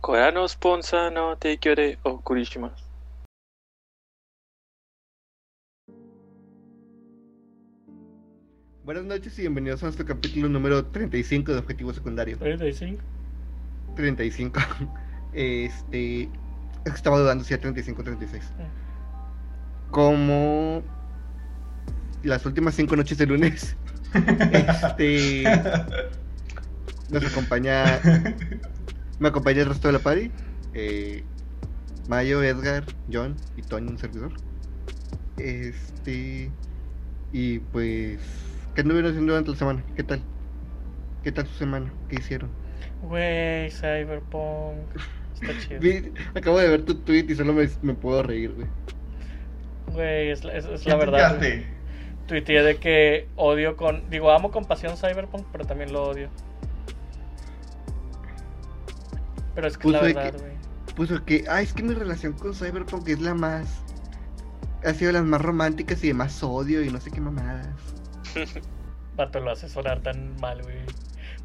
Korano Sponsa no Teikyore o Kurishimasu. Buenas noches y bienvenidos a nuestro capítulo número 35 de Objetivo Secundario. 35. 35. Este. Estaba dudando si era 35 o 36. Como. Las últimas cinco noches de lunes. Este. Nos acompaña. Me acompaña el resto de la party. Eh, Mayo, Edgar, John y Tony, un servidor. Este. Y pues. ¿Qué anduvieron haciendo durante la semana? ¿Qué tal? ¿Qué tal su semana? ¿Qué hicieron? Güey, Cyberpunk. Está chido. Acabo de ver tu tweet y solo me, me puedo reír, güey. Güey, es, la- es, es ¿Qué la verdad. Tuiteé de que odio con. Digo, amo con pasión Cyberpunk, pero también lo odio. Pero es que es la Puso de verdad, que- güey. Puso que, ah, es que mi relación con Cyberpunk es la más. Ha sido las más románticas y de más odio y no sé qué mamadas. Vato lo hace sonar tan mal, güey.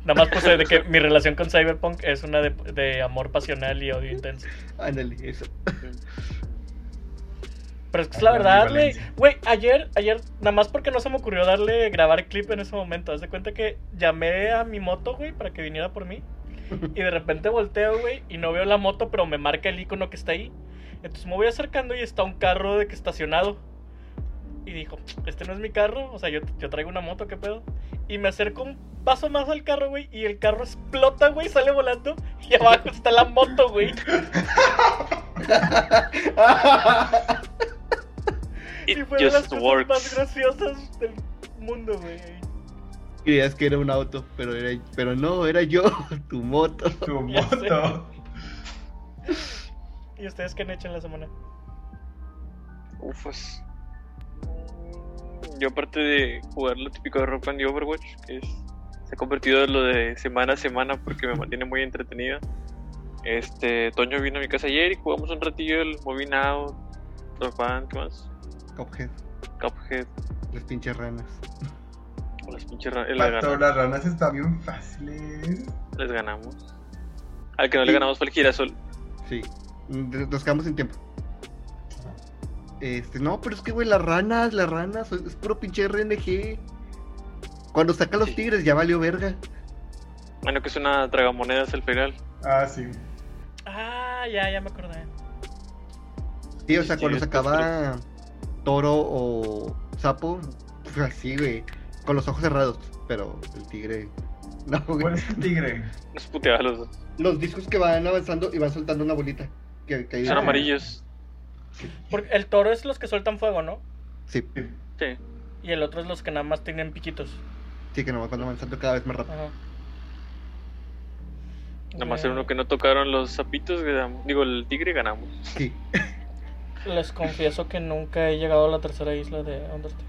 Nada más puse de que mi relación con Cyberpunk es una de, de amor pasional y odio intenso. Ándale, eso. Pero es que es la verdad, güey. Güey, ayer, ayer, nada más porque no se me ocurrió darle grabar clip en ese momento. Haz de cuenta que llamé a mi moto, güey, para que viniera por mí. Y de repente volteo, güey, y no veo la moto, pero me marca el icono que está ahí. Entonces me voy acercando y está un carro de que estacionado. Y dijo, este no es mi carro, o sea, yo, yo traigo una moto, ¿qué pedo? Y me acerco un paso más al carro, güey, y el carro explota, güey, sale volando. Y abajo está la moto, güey. Y fue de las cosas más graciosas del mundo, güey. Creías que era un auto, pero era, pero no, era yo, tu moto. Tu moto. ¿Y ustedes qué han hecho en la semana? Ufas. Yo aparte de jugar lo típico de Rock Band y Overwatch, que es, se ha convertido en lo de semana a semana porque me mantiene muy entretenida. Este, Toño vino a mi casa ayer y jugamos un ratillo el Moving Out, Rock Band, ¿qué más? Cuphead, Cuphead, las pinches ranas. Las pinches Pato, ranas están bien fáciles. les ganamos. Al que no le ganamos fue el girasol. Sí, Mm, nos quedamos sin tiempo. Este, no, pero es que, güey, las ranas, las ranas, es puro pinche RNG. Cuando saca los Sí. tigres ya valió verga. Bueno, que es una tragamonedas el feral. Ah, sí. Ah, ya, ya me acordé. Sí, o sea, Sí, cuando es sacaba toro o sapo, pues así, güey, con los ojos cerrados. Pero el tigre, no, ¿Cuál es tu tigre? Nos puteaba a los dos. Los discos que van avanzando y van soltando una bolita. Que, que Son amarillos. Porque el toro es los que sueltan fuego, ¿no? Sí, Sí. Y el otro es los que nada más tienen piquitos. sí, que nomás van avanzando cada vez más rápido. Ajá. Nada más era uno que no tocaron los sapitos, ganamos. digo, el tigre ganamos. Sí, Les confieso que nunca he llegado a la tercera isla de Undertale.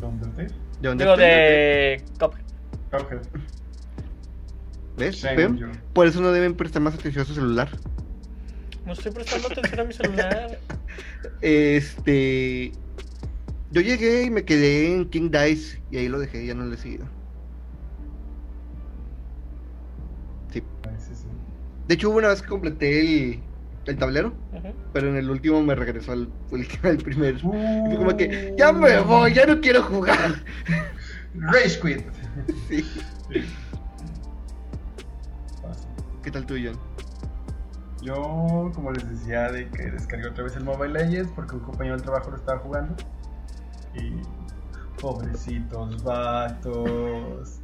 ¿Dónde te? ¿De dónde Digo, de Cuphead. Cuphead. ¿Ves? Por eso no deben prestar más atención a su celular. No estoy prestando atención a mi celular. Este. Yo llegué y me quedé en King Dice y ahí lo dejé, ya no lo he seguido. Sí. De hecho, hubo una vez que completé el, el tablero, pero en el último me regresó al, al, primer. Y fue como que, Uh. ya me voy, ya no quiero jugar. Rage Quit. Sí. ¿Qué tal tú, John? Yo, como les decía, de que descargué otra vez el Mobile Legends porque un compañero del trabajo lo estaba jugando. Y. Pobrecitos vatos.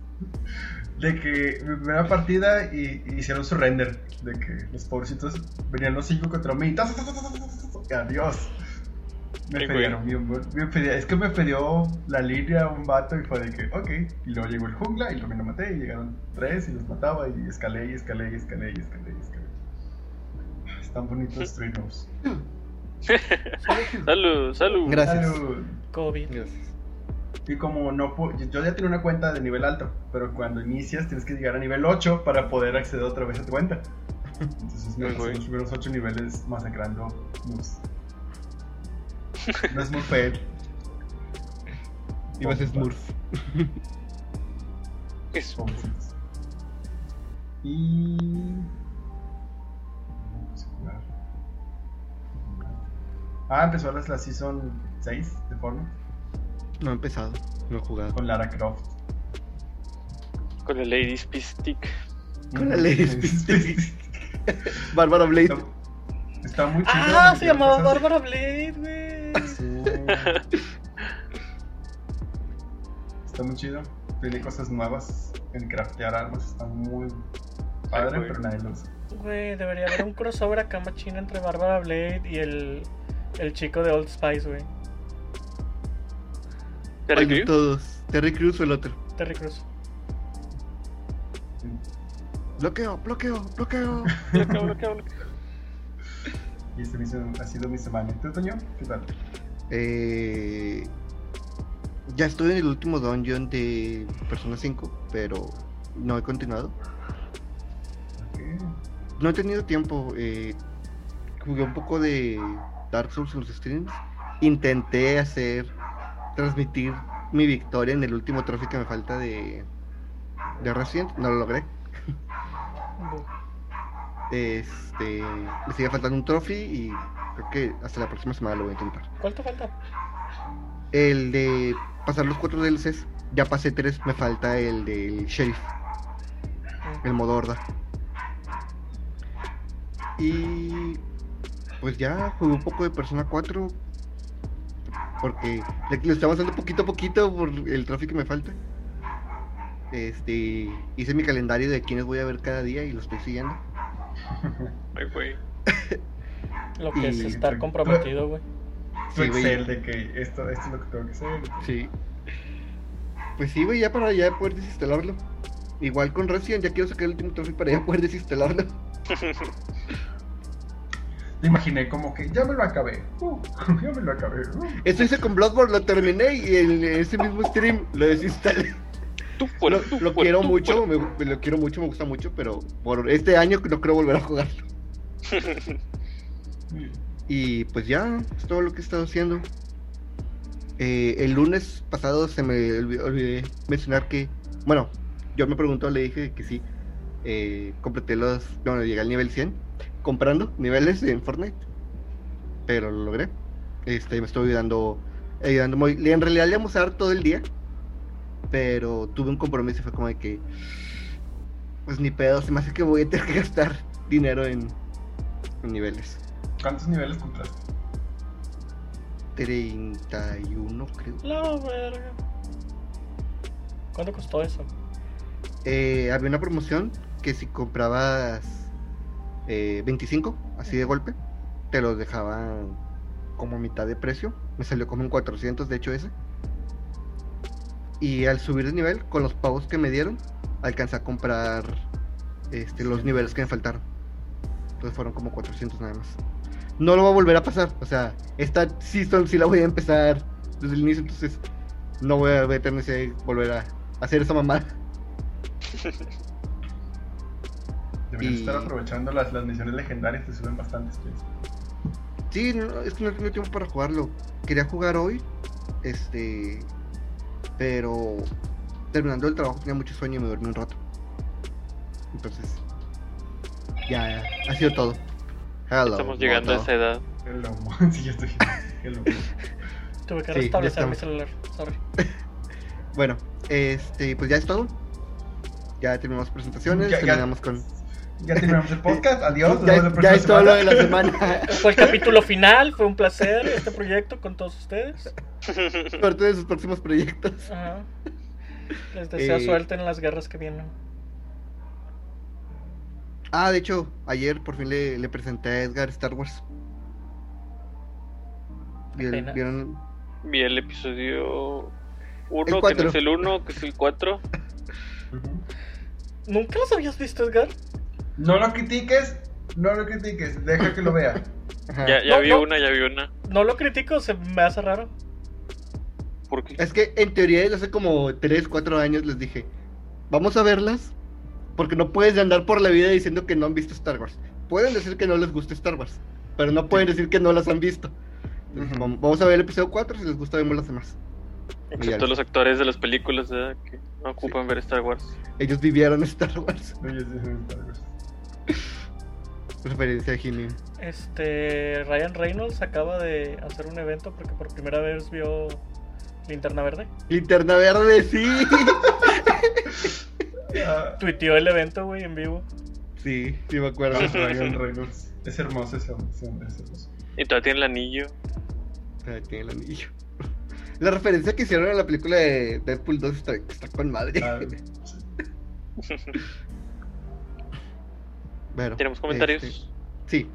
De que mi primera partida y, y hicieron su render. De que los pobrecitos venían los cinco contra mí. ¡Tas, tas, tas, tas, tas, tas! Adiós. Me bien, me pedía- es que me pidió la línea un vato y fue de que, ok. Y luego llegó el jungla y luego me lo maté y llegaron tres y los mataba y escalé y escalé y escalé y escalé y escalé. Están bonitos streamers. salud, salud. Gracias. Salud. COVID. Gracias. Y como no yo ya tenía una cuenta de nivel alto, pero cuando inicias tienes que llegar a nivel 8 para poder acceder otra vez a tu cuenta. Entonces me pasé los primeros 8 niveles masacrando moves. No es Murph. Ibas a Smurf. Es Y. Ah, empezó la, la Season 6 de Fortnite. No he empezado, no he jugado. con Lara Croft. Con el Lady Stick. Con la Lady Stick. Bárbara Blade. Está, está muy chido. Ah, se llamaba Bárbara Blade, güey. Sí. Está muy chido. Tiene cosas nuevas en craftear armas. Está muy padre, güey. pero nadie lo usa. Güey, debería haber un crossover acá machino entre Bárbara Blade y el, el chico de Old Spice, güey. ¿Terry ¿Cuál de Crews? todos? ¿Terry Cruz o el otro? Terry Cruz. Bloqueo, bloqueo, bloqueo. Bloqueo, bloqueo, bloqueo. Y este me hizo- ha sido mi semana. ¿Y ¿Tú, Toño? ¿Qué tal? Eh, ya estoy en el último dungeon de Persona 5, pero no he continuado. Ok. No he tenido tiempo. eh, jugué un poco de Dark Souls en los streams. Intenté hacer, transmitir mi victoria en el último trofeo que me falta de, de Resident. No lo logré. Este, me sigue faltando un trophy y creo que hasta la próxima semana lo voy a intentar. ¿Cuál te falta? El de pasar los cuatro DLCs. Ya pasé tres, me falta el del sheriff, el modo horda. Y pues ya jugué un poco de Persona 4. Porque le, estoy avanzando poquito a poquito por el tráfico que me falta. Este, hice mi calendario de quienes voy a ver cada día y lo estoy siguiendo. Ay, güey. Lo que es estar comprometido, güey. Tu Sí, güey. Excel de que esto, esto es lo que tengo que hacer. Sí. Pues sí, güey, ya para ya poder desinstalarlo. Igual con Resident, ya quiero sacar el último trofeo para ya poder desinstalarlo. Te imaginé como que ya me lo acabé. Uh, ya me lo acabé. Uh. Esto hice con Bloodborne, lo terminé y en ese mismo stream lo desinstalé. Tú fuera, Lo, tú lo fuera, quiero tú mucho, me, me lo quiero mucho, me gusta mucho, pero por este año no creo volver a jugarlo. Y pues ya, es todo lo que he estado haciendo. Eh, el lunes pasado se me olvi- olvidé mencionar que, bueno, yo me preguntó, le dije que sí, eh, completé los, bueno, llegué al nivel 100, comprando niveles en Fortnite, pero lo logré. Este, me estoy ayudando, ayudando muy, en realidad le íbamos a dar todo el día, pero tuve un compromiso y fue como de que, pues ni pedo, se me hace que voy a tener que gastar dinero en, en niveles. ¿Cuántos niveles compraste? 31, creo. La verga. ¿Cuánto costó eso? Eh, había una promoción que si comprabas eh, 25, así de golpe, te los dejaban como mitad de precio. Me salió como en 400, de hecho, ese. Y al subir de nivel, con los pagos que me dieron, alcancé a comprar este, los niveles que me faltaron. Entonces fueron como 400 nada más. No lo va a volver a pasar. O sea, esta season sí la voy a empezar desde el inicio, entonces no voy a voy a tener que volver a hacer esa mamada. Deberías Y- estar aprovechando las, las misiones legendarias, te suben bastante space. Sí, no, es que no tengo tiempo para jugarlo. Quería jugar hoy, este, pero terminando el trabajo tenía mucho sueño y me dormí un rato. Entonces, ya, ya, ha sido todo. Hello, Estamos llegando a esa edad. El lomo. sí, ya estoy. El lomo. Tuve que Sí, restablecer mi celular. Sorry. Bueno, este, pues ya es todo. Ya terminamos presentaciones, Ya- ya- terminamos con. Ya terminamos el podcast. Adiós. nos Ya, vemos es- próxima ya es todo lo de la semana. Fue el capítulo final. Fue un placer este proyecto con todos ustedes. Suerte de sus próximos proyectos. Ajá. Les deseo Eh, suerte en las guerras que vienen. Ah, de hecho, ayer por fin le, le presenté a Edgar Star Wars. ¿Vieron? Vieron? Vi el episodio El 1, que no es el 1, que es el 4. Ujú. ¿Nunca los habías visto, Edgar? No lo critiques. No lo critiques. Deja que lo vea. Ajá. Ya, ya No, vi no. una, ya vi una. No lo critico, se me hace raro. ¿Por qué? Es que en teoría desde hace como 3, 4 años les dije, vamos a verlas, porque no puedes andar por la vida diciendo que no han visto Star Wars. Pueden decir que no les gusta Star Wars, pero no pueden decir que no las han visto. Entonces, Vamos a ver el episodio 4, si les gusta vemos las demás. Excepto los actores de las películas, ¿verdad? Que no ocupan ver Star Wars. Ellos vivieron Star Wars. Oye, sí, sí, Star Wars. Referencia a He-Man. Este. Ryan Reynolds acaba de hacer un evento porque por primera vez vio Linterna Verde. Linterna verde, sí. Tuiteó el evento, güey, en vivo. Sí, sí me acuerdo. Ryan Reynolds. Es hermoso ese hombre, es hermoso. Y todavía tiene el anillo. Ah, tiene el anillo. La referencia que hicieron en la película de Deadpool 2 está, está con madre. Ah, Bueno, ¿Tenemos comentarios? este, sí,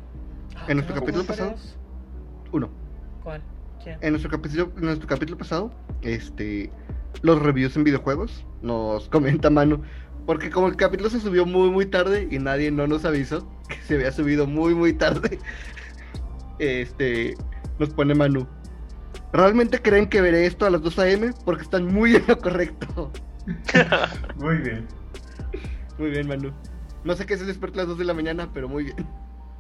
Ah, ¿En nuestro ¿tengo capítulo pasado? comentarios? uno. ¿Cuál? ¿Quién? En nuestro capítulo, en nuestro capítulo pasado, este, los reviews en videojuegos, nos comenta Manu, porque como el capítulo se subió muy muy tarde y nadie no nos avisó que se había subido muy muy tarde, este, nos pone Manu. ¿Realmente creen que veré esto a las 2 a.m.? Porque están muy en lo correcto. Muy bien. Muy bien, Manu. No sé qué se despierta a las 2 de la mañana, pero muy bien.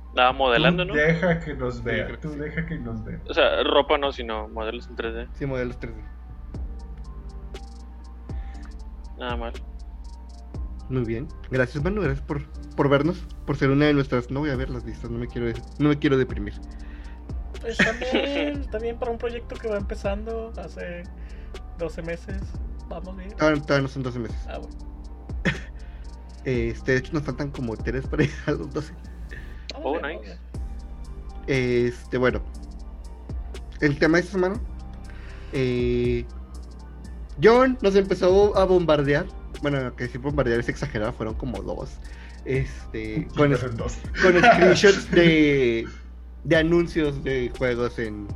Estaba modelando, Tú ¿no? Deja que nos vea. creo que Tú sí. deja que nos vea. O sea, ropa no, sino modelos en 3D. Sí, modelos 3D. Nada mal. Muy bien. Gracias, Manu. Gracias por, por vernos. Por ser una de nuestras. No voy a ver las listas. No me quiero, no me quiero deprimir. Pues está bien, está bien para un proyecto que va empezando hace 12 meses. Vamos bien. Todavía, todavía no son 12 meses. Ah, bueno. Este, de hecho, nos faltan como 3 para llegar a los 12. Vamos Oh, nice. Este, bueno. El tema de esta semana. Eh, John nos empezó a bombardear. Bueno, que decir bombardear es exagerado, fueron como dos. Este, con, es- dos. con screenshots de, de anuncios de juegos en,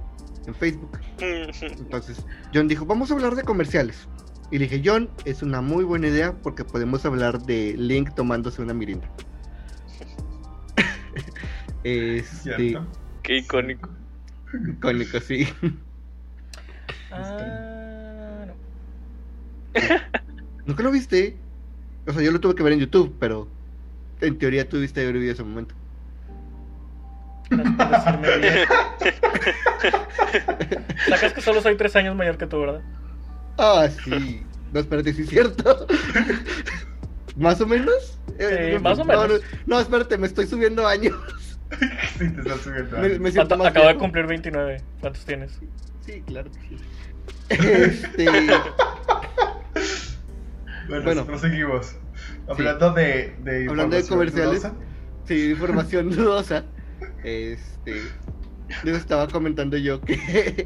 en Facebook. Entonces, John dijo, vamos a hablar de comerciales. Y le dije, John, es una muy buena idea porque podemos hablar de Link tomándose una mirinda. este. Qué icónico. icónico, sí. Ah, no. ¿Nunca lo viste? O sea, yo lo tuve que ver en YouTube, pero en teoría tuviste haber vivido ese momento. Sacas que solo soy 3 años mayor que tú, ¿verdad? Ah, sí. No, espérate, sí es cierto. ¿Más o menos? Eh, Sí, más o no, menos. No, no, espérate, me estoy subiendo años. Sí, te estás subiendo. Me, me siento Falta- más Acabo de cumplir 29. ¿Cuántos tienes? Sí, claro que sí. Este, Bueno, Bueno. proseguimos. Hablando de, de Hablando de información comerciales. dudosa. sí, información dudosa. Este, les estaba comentando yo que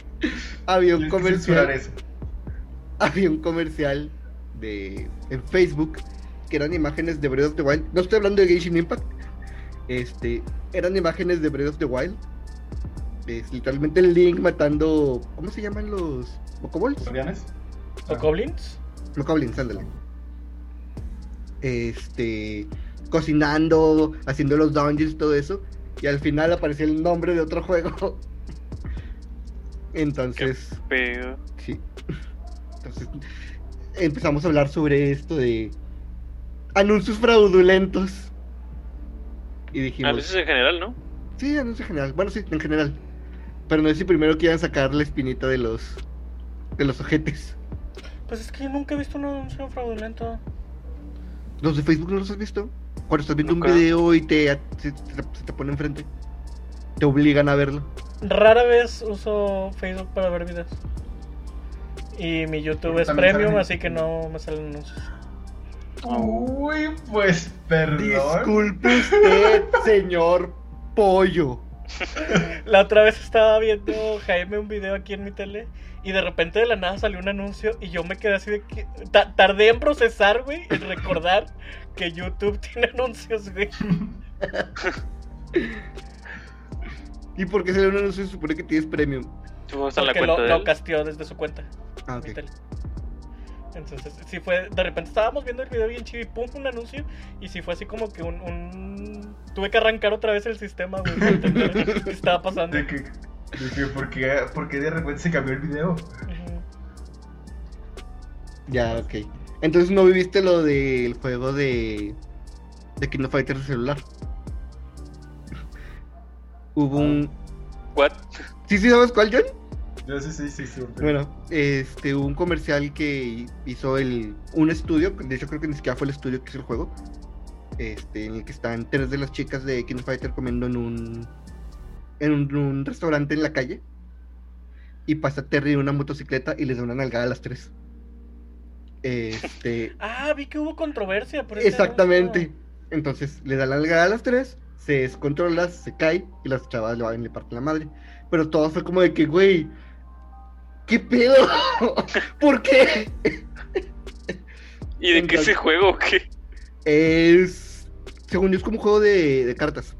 había un comercial, eso. había un comercial de en Facebook que eran imágenes de Breath of the Wild. No estoy hablando de Genshin Impact. Este, eran imágenes de Breath of the Wild. Es literalmente el Link matando, ¿cómo se llaman los Goblins? No Goblins, ándale. Este. Cocinando, haciendo los dungeons, todo eso. Y al final aparecía el nombre de otro juego. Entonces, Pero. sí. Entonces, empezamos a hablar sobre esto de anuncios fraudulentos. Y dijimos, Anuncios en general, ¿no? sí, anuncios en general. Bueno, sí, en general. Pero no sé si primero quieran sacar la espinita de los de los ojetes. Pues es que yo nunca he visto un anuncio fraudulento. ¿Los de Facebook no los has visto? Cuando estás viendo Nunca. un video y te, se, se te, se te pone enfrente. Te obligan a verlo. Rara vez uso Facebook para ver videos. Y mi YouTube Porque es premium, salen- así que no me salen anuncios. Uy, pues perdón. Disculpe usted, señor pollo. La otra vez estaba viendo Jaime un video aquí en mi tele y de repente de la nada salió un anuncio y yo me quedé así de que ta- tardé en procesar, güey, en recordar que YouTube tiene anuncios, güey. ¿Y por qué sale un anuncio se supone que tienes premium? Supongo que está en la Porque cuenta lo, de lo casteó desde su cuenta. Ah. Entonces, sí fue, de repente estábamos viendo el video bien chido y pum, un anuncio. Y sí fue así como que un, un- Tuve que arrancar otra vez el sistema, güey, para entender qué estaba pasando. De que, de que ¿por, qué, por qué de repente se cambió el video? Ya, ok. Entonces no viviste lo del juego de. de King of Fighters de celular. Hubo un. What? ¿Sí, sí sabes cuál, John? Yo sí, sí, sí, sí. Bueno, este, hubo un comercial que hizo el, un estudio, de hecho creo que ni siquiera fue el estudio que hizo el juego, este, en el que están tres de las chicas de King Fighter comiendo en un, en un, un restaurante en la calle. Y pasa Terry en una motocicleta y les da una nalgada a las tres. Este, Ah, vi que hubo controversia por exactamente. anuncio. Entonces le da la nalgada a las tres, se descontrola, se cae y las chavas le van y le parten la madre. Pero todo fue como de que, güey, ¿qué pedo? ¿Por qué? ¿Y de qué Entonces- ese juego o qué? Es. Según yo, es como un juego de, de cartas.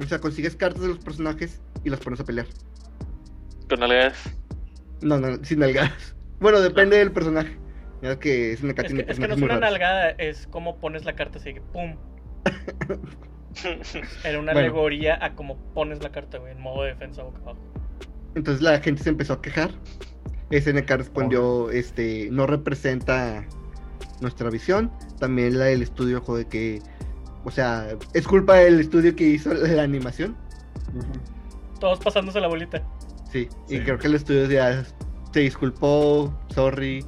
O sea, consigues cartas de los personajes y las pones a pelear. Con algas. No, no, sin nalgadas. Bueno, depende del personaje. Ya que es una Es que, es que no es una raros. nalgada, es como pones la carta así que pum. Era una Bueno. alegoría a cómo pones la carta, güey, en modo de defensa boca abajo. Entonces la gente se empezó a quejar. SNK respondió, este, no representa nuestra visión. También la del estudio dijo de que, o sea, es culpa del estudio que hizo la animación. Todos pasándose la bolita. Sí, y Sí. creo que el estudio ya se disculpó, sorry,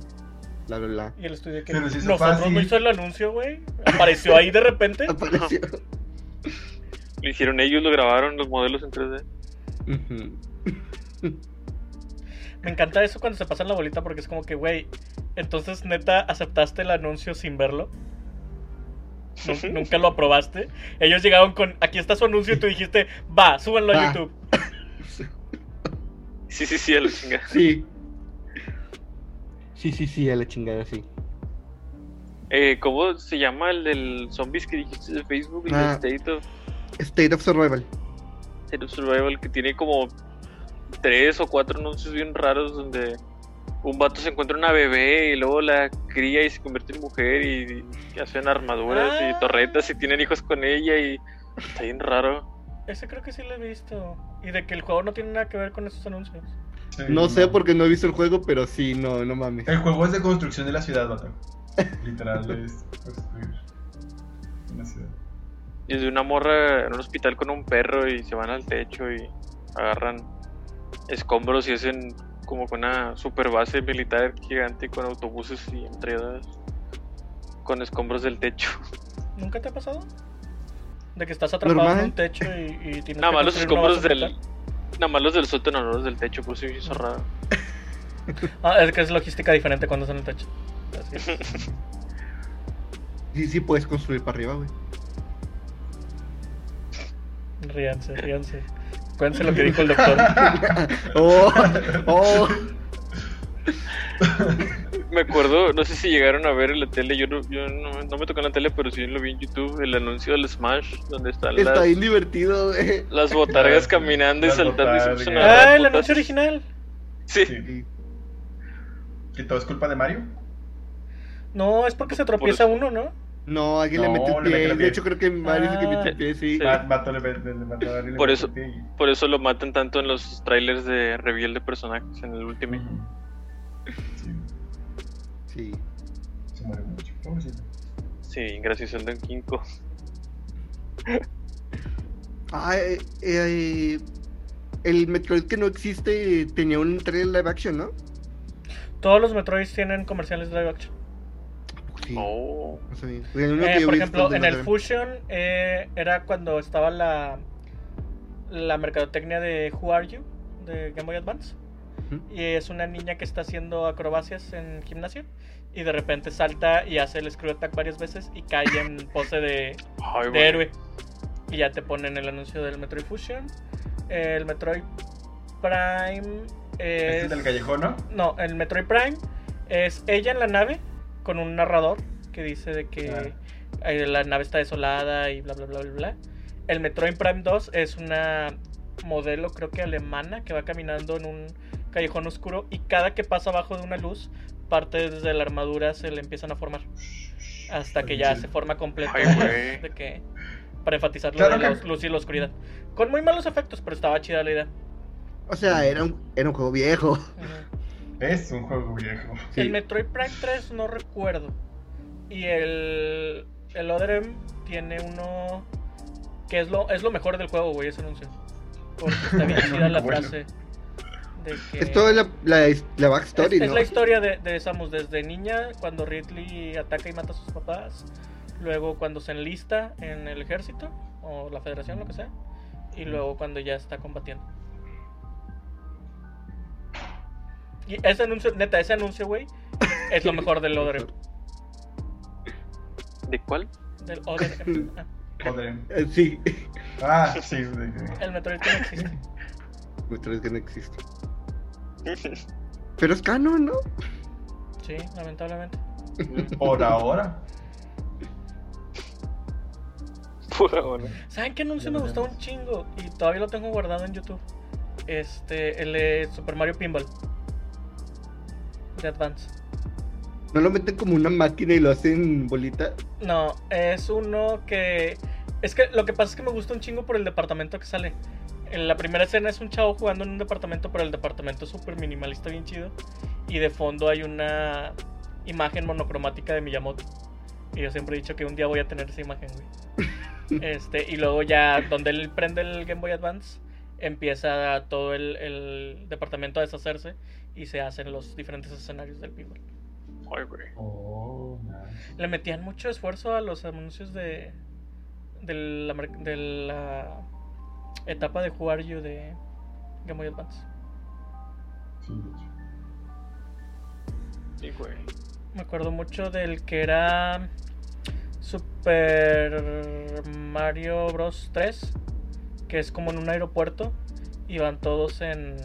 bla, bla, bla. Y el estudio que nosotros fácil. no hizo el anuncio, güey. Apareció ahí de repente. Apareció. Lo hicieron ellos, lo grabaron los modelos en 3D. Ujú. Me encanta eso cuando se pasan la bolita porque es como que, güey, entonces neta aceptaste el anuncio sin verlo. Nu- Nunca lo aprobaste. Ellos llegaron con, aquí está su anuncio y tú dijiste, va, súbanlo a. YouTube. Sí, sí, sí, a la chingada. Sí. Sí, sí, sí, a la chingada, sí. Eh, ¿Cómo se llama el del zombies que dijiste de Facebook? El Ah. de State of, State of Survival. State of Survival, que tiene como tres o cuatro anuncios bien raros donde un vato se encuentra una bebé y luego la cría y se convierte en mujer y, y hacen armaduras Ah. y torretas y tienen hijos con ella y está bien raro. Ese creo que sí lo he visto. Y de que el juego no tiene nada que ver con esos anuncios. Sí, No sé porque no he visto el juego, pero sí, no, no mames. El juego es de construcción de la ciudad, vato. Literal es construir una ciudad. Y es de una morra en un hospital con un perro y se van al techo y agarran escombros y hacen como con una super base militar gigante con autobuses y entradas con escombros del techo. ¿Nunca te ha pasado? De que estás atrapado en un techo y, y tienes Nada que más los escombros del. Nada más los del sótano, no los del techo, por eso hizo raro. Ah, es que es logística diferente cuando estás en el techo. Así es. Sí, sí puedes construir para arriba, güey. Ríanse, ríanse. Cuéntense lo que dijo el doctor. Oh, oh. Me acuerdo, no sé si llegaron a ver en la tele, yo no, yo no, no me tocó en la tele, pero sí lo vi en YouTube, el anuncio del Smash, donde están Está las, bien divertido, güey. las botargas Las- caminando y saltando y ah, el anuncio original. Sí, Sí. ¿Que todo es culpa de Mario? No, es porque se tropieza uno, ¿no? No, alguien No, le mete el mete pie. De hecho, creo que Mario es el que mete el pie, sí. Sí. Le, Por metió eso. pie por eso lo matan tanto en los trailers de reveal de personajes en el último. Sí, Sí. se muere mucho. Pobrecito. Sí, gracias al Don Kinko. Ah, eh, eh, el Metroid que no existe tenía un trailer live action, ¿no? Todos los Metroids tienen comerciales de live action. Sí. Oh. El Eh, por ejemplo, en el Fusion eh, era cuando estaba la la mercadotecnia de Who Are You de Game Boy Advance. Y es una niña que está haciendo acrobacias en gimnasio. Y de repente salta y hace el screw attack varias veces y cae en pose de, Ay, de güey. héroe. Y ya te ponen el anuncio del Metroid Fusion. El Metroid Prime Este es... es del callejón, ¿no? No, el Metroid Prime es ella en la nave con un narrador que dice de que eh, la nave está desolada y bla bla bla bla bla. El Metroid Prime 2 es una modelo creo que alemana que va caminando en un callejón oscuro y cada que pasa abajo de una luz partes de la armadura se le empiezan a formar. Hasta que ya se forma completo Ay, de que para enfatizar lo Claro de la luz y la oscuridad. Con muy malos efectos pero estaba chida la idea. O sea, era un, era un juego viejo. Es un juego viejo. Sí. El Metroid Prime 3 no recuerdo. Y el, el Other M tiene uno que es lo, es lo mejor del juego, güey, ese anuncio. Porque está bien chida la Bueno. frase. De que Es toda la, la, la backstory, es, es ¿no? la historia de, de Samus desde niña, cuando Ridley ataca y mata a sus papás. luego cuando se enlista en el ejército o la federación, lo que sea, y luego cuando ya está combatiendo. Y ese anuncio, neta, ese anuncio, güey, es lo mejor del Odrem. ¿De cuál? Del Odrem. Joder. Eh, Sí, Ah, sí, de que- el Metroid que no existe. Metroid que no existe. Pero es canon, ¿no? Sí, lamentablemente. Por ahora. Por ahora. ¿Saben qué anuncio me gustó un chingo? Y todavía lo tengo guardado en YouTube. Este, el de Super Mario Pinball. De Advance. ¿No lo meten como una máquina y lo hacen bolita? No, es uno que. Es que lo que pasa es que me gusta un chingo por el departamento que sale. En la primera escena es un chavo jugando en un departamento, pero el departamento es súper minimalista, bien chido. Y de fondo hay una imagen monocromática de Miyamoto. Y yo siempre he dicho que un día voy a tener esa imagen, güey. Este, y luego ya, donde él prende el Game Boy Advance, empieza todo el, el departamento a deshacerse y se hacen los diferentes escenarios del pinball. Ay, güey. Oh, nice. Le metían mucho esfuerzo a los anuncios de, de, la, mer- de la etapa de jugar you de Game Boy Advance. Sí. Sí, güey. Me acuerdo mucho del que era Super Mario Bros. 3, que es como en un aeropuerto y van todos en...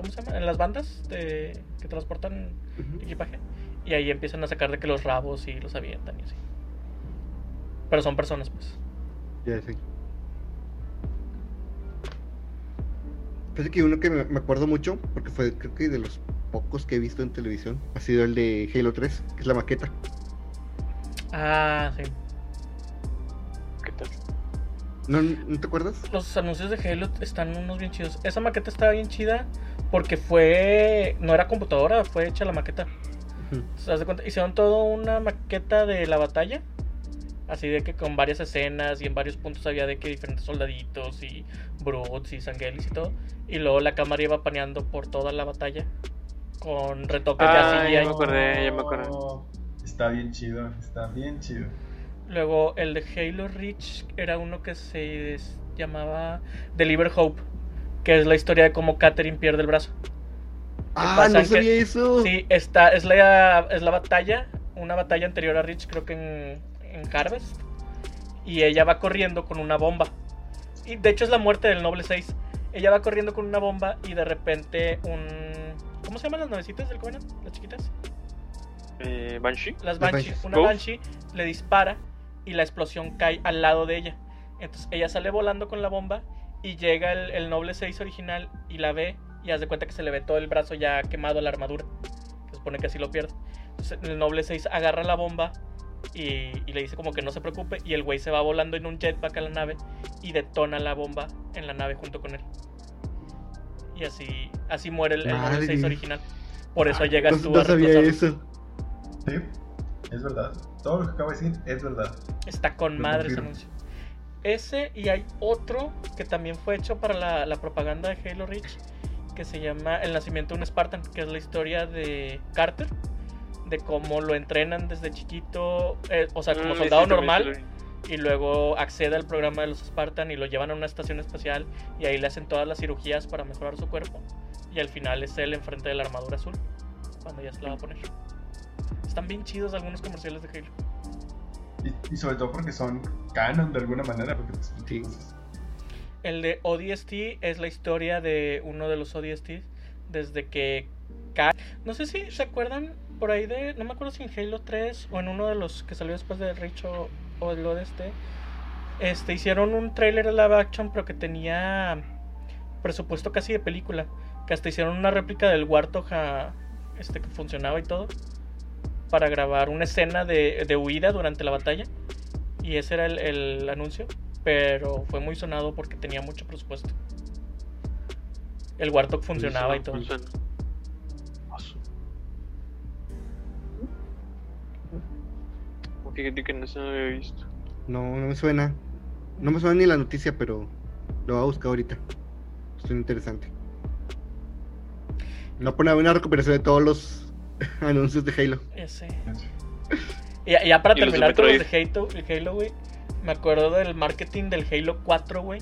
en- ¿Cómo se llama? En las bandas de, que transportan equipaje. Y ahí empiezan a sacar de que los rabos y los avientan y así. Pero son personas, pues. Ya sé. Parece que uno que me, me acuerdo mucho, porque fue creo que de los pocos que he visto en televisión, ha sido el de Halo 3, que es la maqueta. Ah, sí. ¿No, ¿no te acuerdas? Los anuncios de Halo están unos bien chidos. Esa maqueta estaba bien chida porque fue. No era computadora, fue hecha la maqueta. Ujú. ¿Se das de cuenta? Hicieron todo una maqueta de la batalla. Así de que con varias escenas y en varios puntos había de que diferentes soldaditos y brutes y sanguelis y todo. Y luego la cámara iba paneando por toda la batalla. Con retoques Ah, de ya CGI. me acordé, ya me acordé. Oh, Está bien chido, está bien chido. Luego el de Halo Reach era uno que se llamaba Deliver Hope. Que es la historia de cómo Catherine pierde el brazo. Ah, pasa? no Que- sabía eso. Sí, esta es la, es la batalla, una batalla anterior a Rich, creo que en, en Harvest. Y ella va corriendo con una bomba. Y de hecho es la muerte del Noble 6. Ella va corriendo con una bomba y de repente un... ¿Cómo se llaman las navecitas del Covenant? Las chiquitas. Eh, Banshee. Las Banshee. Banshees. Una. Banshee le dispara y la explosión cae al lado de ella. Entonces ella sale volando con la bomba y llega el, el Noble 6 original y la ve y haz de cuenta que se le ve todo el brazo ya quemado a la armadura. Se supone que así lo pierde. Entonces el Noble 6 agarra la bomba y, y le dice como que no se preocupe y el güey se va volando en un jetpack a la nave y detona la bomba en la nave junto con él. Y así, así muere el, el Noble Madre. 6 original. Por eso llegas No, tú no a sabía reemplazarlo. eso. Sí, es verdad. Todo lo que acabo de decir es verdad. Está con Lo madre ese anuncio. Ese y hay otro que también fue hecho para la, la propaganda de Halo Reach que se llama El nacimiento de un Spartan, que es la historia de Carter, de cómo lo entrenan desde chiquito, eh, o sea, como Mm, soldado normal, y luego accede al programa de los Spartan y lo llevan a una estación espacial y ahí le hacen todas las cirugías para mejorar su cuerpo. Y al final es él enfrente de la armadura azul, cuando ya se la va a poner. Están bien chidos algunos comerciales de Halo. Y, y sobre todo porque son canon de alguna manera. Porque pues, Sí. El de ODST es la historia de uno de los ODST desde que no sé si se acuerdan por ahí de no me acuerdo si en Halo 3 o en uno de los que salió después de Reach o, o el ODST este hicieron un trailer de live action pero que tenía presupuesto casi de película que hasta hicieron una réplica del Warthog a- este que funcionaba y todo para grabar una escena de, de huida durante la batalla y ese era el, el anuncio pero fue muy sonado porque tenía mucho presupuesto. El Warthog funcionaba y todo. Funciona. Ah, su- Oh, Fíjate que no se me había visto. No, no me suena. No me suena ni la noticia, pero lo voy a buscar ahorita. Esto es interesante. No pone una recuperación de todos los anuncios de Halo. Ese. hecho. Y ya- ya para Y los de terminar con los de. Halo, el Halo, güey, me acuerdo del marketing del Halo 4, güey,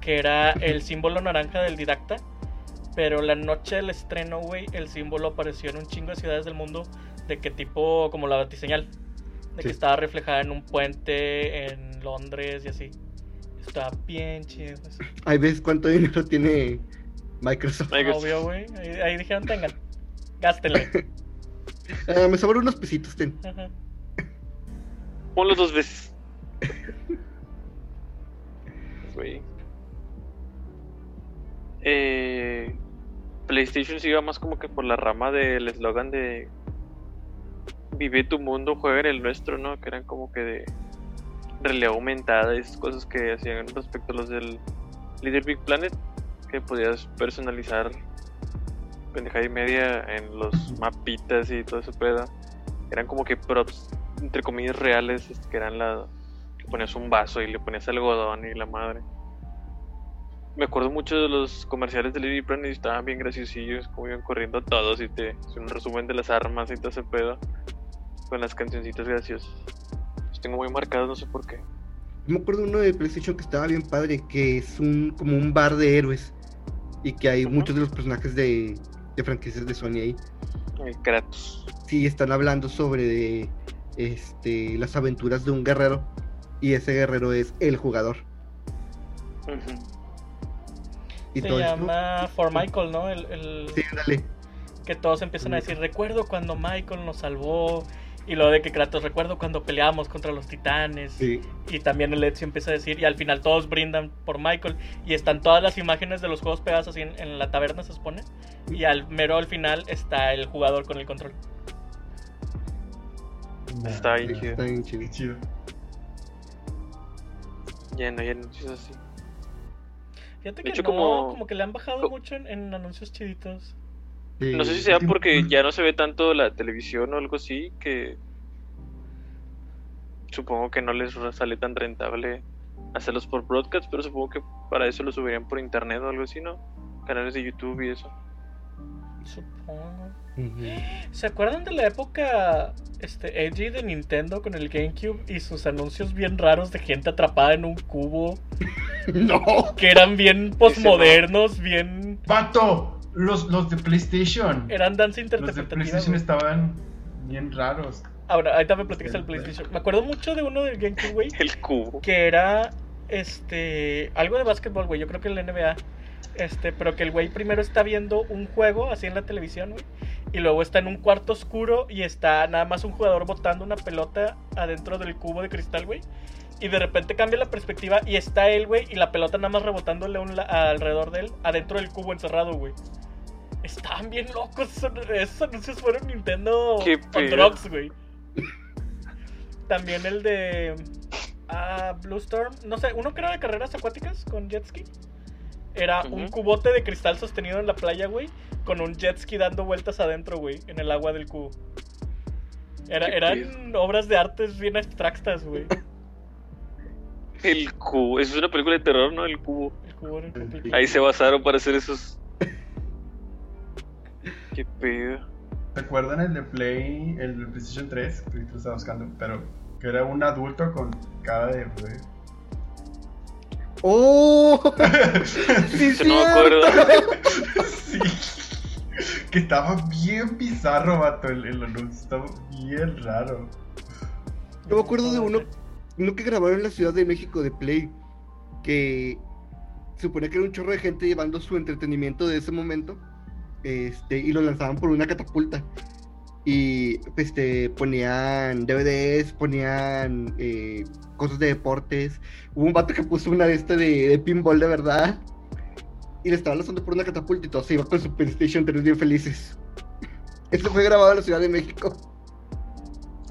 que era el símbolo naranja del didacta. Pero la noche del estreno, güey, el símbolo apareció en un chingo de ciudades del mundo de que tipo como la batiseñal. De que estaba reflejada en un puente en Londres y así. Estaba bien chido. Ahí ves cuánto dinero tiene Microsoft. Microsoft. Obvio, güey. Ahí, ahí dijeron, tengan, gástenle. Ah, me sobran unos pesitos, ten. Ajá. Ponlo dos veces. Güey. Eh, PlayStation se iba más como que por la rama del eslogan de Vive tu mundo, juega en el nuestro, ¿no? Que eran como que de realidad aumentada y esas cosas que hacían respecto a los del Little Big Planet, que podías personalizar pendejada y media en los mapitas y todo ese pedo. Eran como que props, entre comillas, reales, este, que eran la... que ponías un vaso y le ponías algodón y la madre. Me acuerdo mucho de los comerciales de Big Planet y estaban bien graciosillos, como iban corriendo todos y te hacían un resumen de las armas y todo ese pedo. Con las cancioncitas graciosas. Los tengo muy marcados, no sé por qué. Yo me acuerdo uno de PlayStation que estaba bien padre, que es un como un bar de héroes. Y que hay Ujú. muchos de los personajes de, de franquicias de Sony ahí. El Kratos. Sí, están hablando sobre de, este, las aventuras de un guerrero. Y ese guerrero es el jugador. Y Se todo esto- llama For Michael, ¿no? El, el- Sí, dale. que todos empiezan a decir, recuerdo cuando Michael nos salvó. Y lo de que Kratos, recuerdo cuando peleábamos contra los titanes. Sí. Y también el Ezio empieza a decir, y al final todos brindan por Michael. Y están todas las imágenes de los juegos pegadas así en, en la taberna, se supone. Y al mero al final está el jugador con el control. Está bien chido. está bien chido. Chido. Lleno, lleno, anuncios así. Fíjate que hecho, no, como- como que le han bajado co- mucho en, en anuncios chiditos. Sí. No sé si sea porque ya no se ve tanto la televisión o algo así, que supongo que no les sale tan rentable hacerlos por broadcast, pero supongo que para eso lo subirían por internet o algo así, ¿no? Canales de YouTube y eso. Supongo. ¿Se acuerdan de la época este, edgy de Nintendo con el GameCube y sus anuncios bien raros de gente atrapada en un cubo? No. Que eran bien postmodernos, bien... ¡Vato! Los, los de PlayStation. Eran danza Los de interpretativa. PlayStation güey. estaban bien raros. Ahora, ahorita me platicas el PlayStation. Me acuerdo mucho de uno del GameCube, güey, El cubo. que era este algo de básquetbol, güey. Yo creo que el NBA. Este, pero que el güey primero está viendo un juego así en la televisión, güey. Y luego está en un cuarto oscuro y está nada más un jugador botando una pelota adentro del cubo de cristal, güey. Y de repente cambia la perspectiva y está él, güey, y la pelota nada más rebotándole a un la- alrededor de él, adentro del cubo encerrado, güey. Estaban bien locos esos, esos anuncios fueron Nintendo on drugs, güey. También el de ah, Blue Storm, no sé, uno que era de carreras acuáticas con jet ski. Era un cubote de cristal sostenido en la playa, güey, con un jet ski dando vueltas adentro, güey, en el agua del cubo. Era, eran obras de artes bien abstractas, güey. El cubo. Eso es una película de terror, ¿no? El cubo. El cubo era. Ahí se basaron para hacer esos. Qué pedo. ¿Se acuerdan el de Play, el de PlayStation 3? Que lo estaba buscando, pero que era un adulto con cara de bebé. ¡Oh! ¡Sí, Eso no me acuerdo. sí. Que estaba bien bizarro, vato, el, el anuncio. Estaba bien raro. Yo me acuerdo de uno, uno que grabaron en la Ciudad de México de Play, que supone que era un chorro de gente llevando su entretenimiento de ese momento, este, y lo lanzaban por una catapulta. Y este, ponían DVDs, ponían eh, cosas de deportes. Hubo un vato que puso una de este de, pinball de verdad. Y le estaban lanzando por una catapulta y todo se iba con su PlayStation 3 bien felices. Esto fue grabado en la Ciudad de México.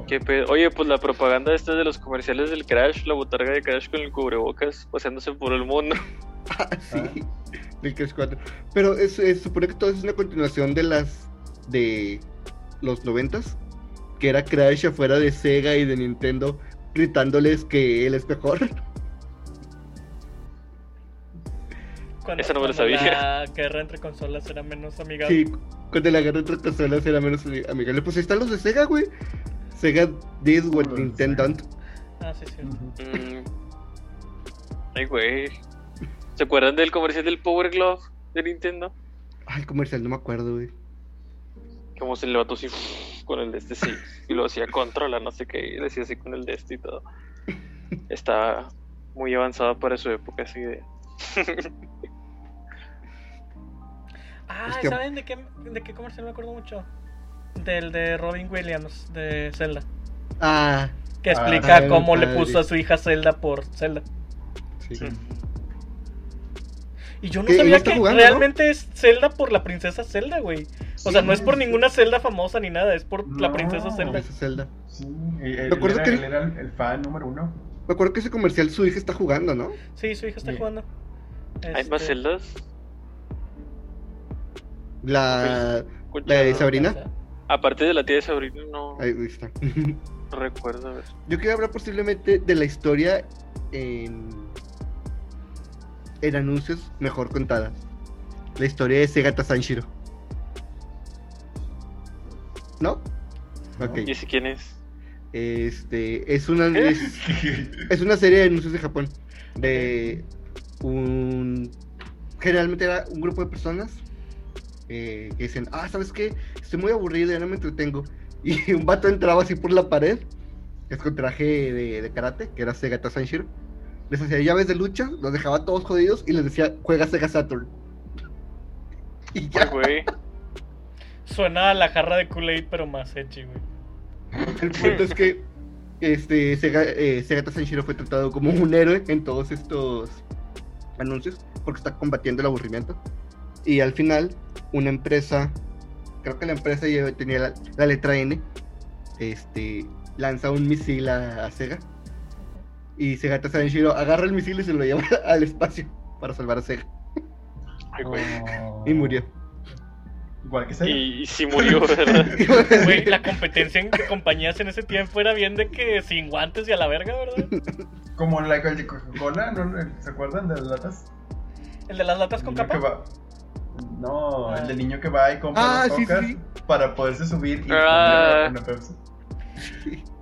Qué pedo. Oye, pues la propaganda esta de los comerciales del Crash, la botarga de Crash con el cubrebocas paseándose por el mundo. Ah, sí, del Crash 4. Pero es, es- supone que todo es una continuación de las de los noventas, que era Crash afuera de Sega y de Nintendo gritándoles que él es mejor. Cuando, Esa no me lo cuando sabía. La guerra entre consolas era menos amigable. Sí, cuando la guerra entre consolas era menos ami- amigable. Pues ahí están los de Sega, güey. Sega did what Nintendo don't. Ah, sí, sí. Mm. Ay, güey. ¿Se acuerdan del comercial del Power Glove de Nintendo? Ay, comercial, no me acuerdo, güey. Como se levantó así con el de este sí. Y lo hacía controla, no sé qué. Y decía así con el de este y todo. Está muy avanzado para su época, así de. Ah, Es que- ¿saben de qué, de qué comercial me acuerdo mucho? Del de Robin Williams, de Zelda. Ah, Que Ah, explica cómo le puso a su hija Zelda por Zelda. sí. Sí. Y yo no sabía que jugando, ¿no? realmente es Zelda por la princesa Zelda, güey. O sea, no es por ninguna Zelda famosa ni nada, es por la princesa Zelda. Zelda. Sí, él, era, que- él era el, el fan número uno. Me acuerdo que ese comercial su hija está jugando, ¿no? Sí, su hija está Bien. jugando. ¿Hay más Este, celdas? La, Escucha, la de Sabrina. Aparte de la tía de Sabrina, no, Ahí está. no recuerdo. a ver. Yo quería hablar posiblemente de la historia en, en anuncios mejor contada. La historia de Segata Sanshiro. ¿No? Ok. ¿Y ese quién es? Este es una es, es una serie de anuncios de Japón de un generalmente era un grupo de personas eh, que dicen ah sabes qué estoy muy aburrido ya no me entretengo y un vato entraba así por la pared es con traje de, de karate que era Segata Sanshiro les hacía llaves de lucha los dejaba todos jodidos y les decía juega Sega Saturn y Ay, ya güey. Suena a la jarra de Kool-Aid, pero más echi, güey. El punto es que este, Sega, eh, Segata Sanshiro fue tratado como un héroe en todos estos anuncios porque está combatiendo el aburrimiento. Y al final, una empresa, creo que la empresa ya tenía la, la letra N, este, lanza un misil a, a Sega. Y Segata Sanshiro agarra el misil y se lo lleva al espacio para salvar a Sega. Oh. Y murió. Igual que Sega. Y, y sí murió, ¿verdad? Güey, la competencia en compañías en ese tiempo era bien de que sin guantes y a la verga, ¿verdad? Como la el de Coca-Cola, ¿no? ¿se acuerdan de las latas? El de las latas con capa. No, Ah. el del niño que va y compra Ah, sí, sí, para poderse subir y Ah. una Pepsi.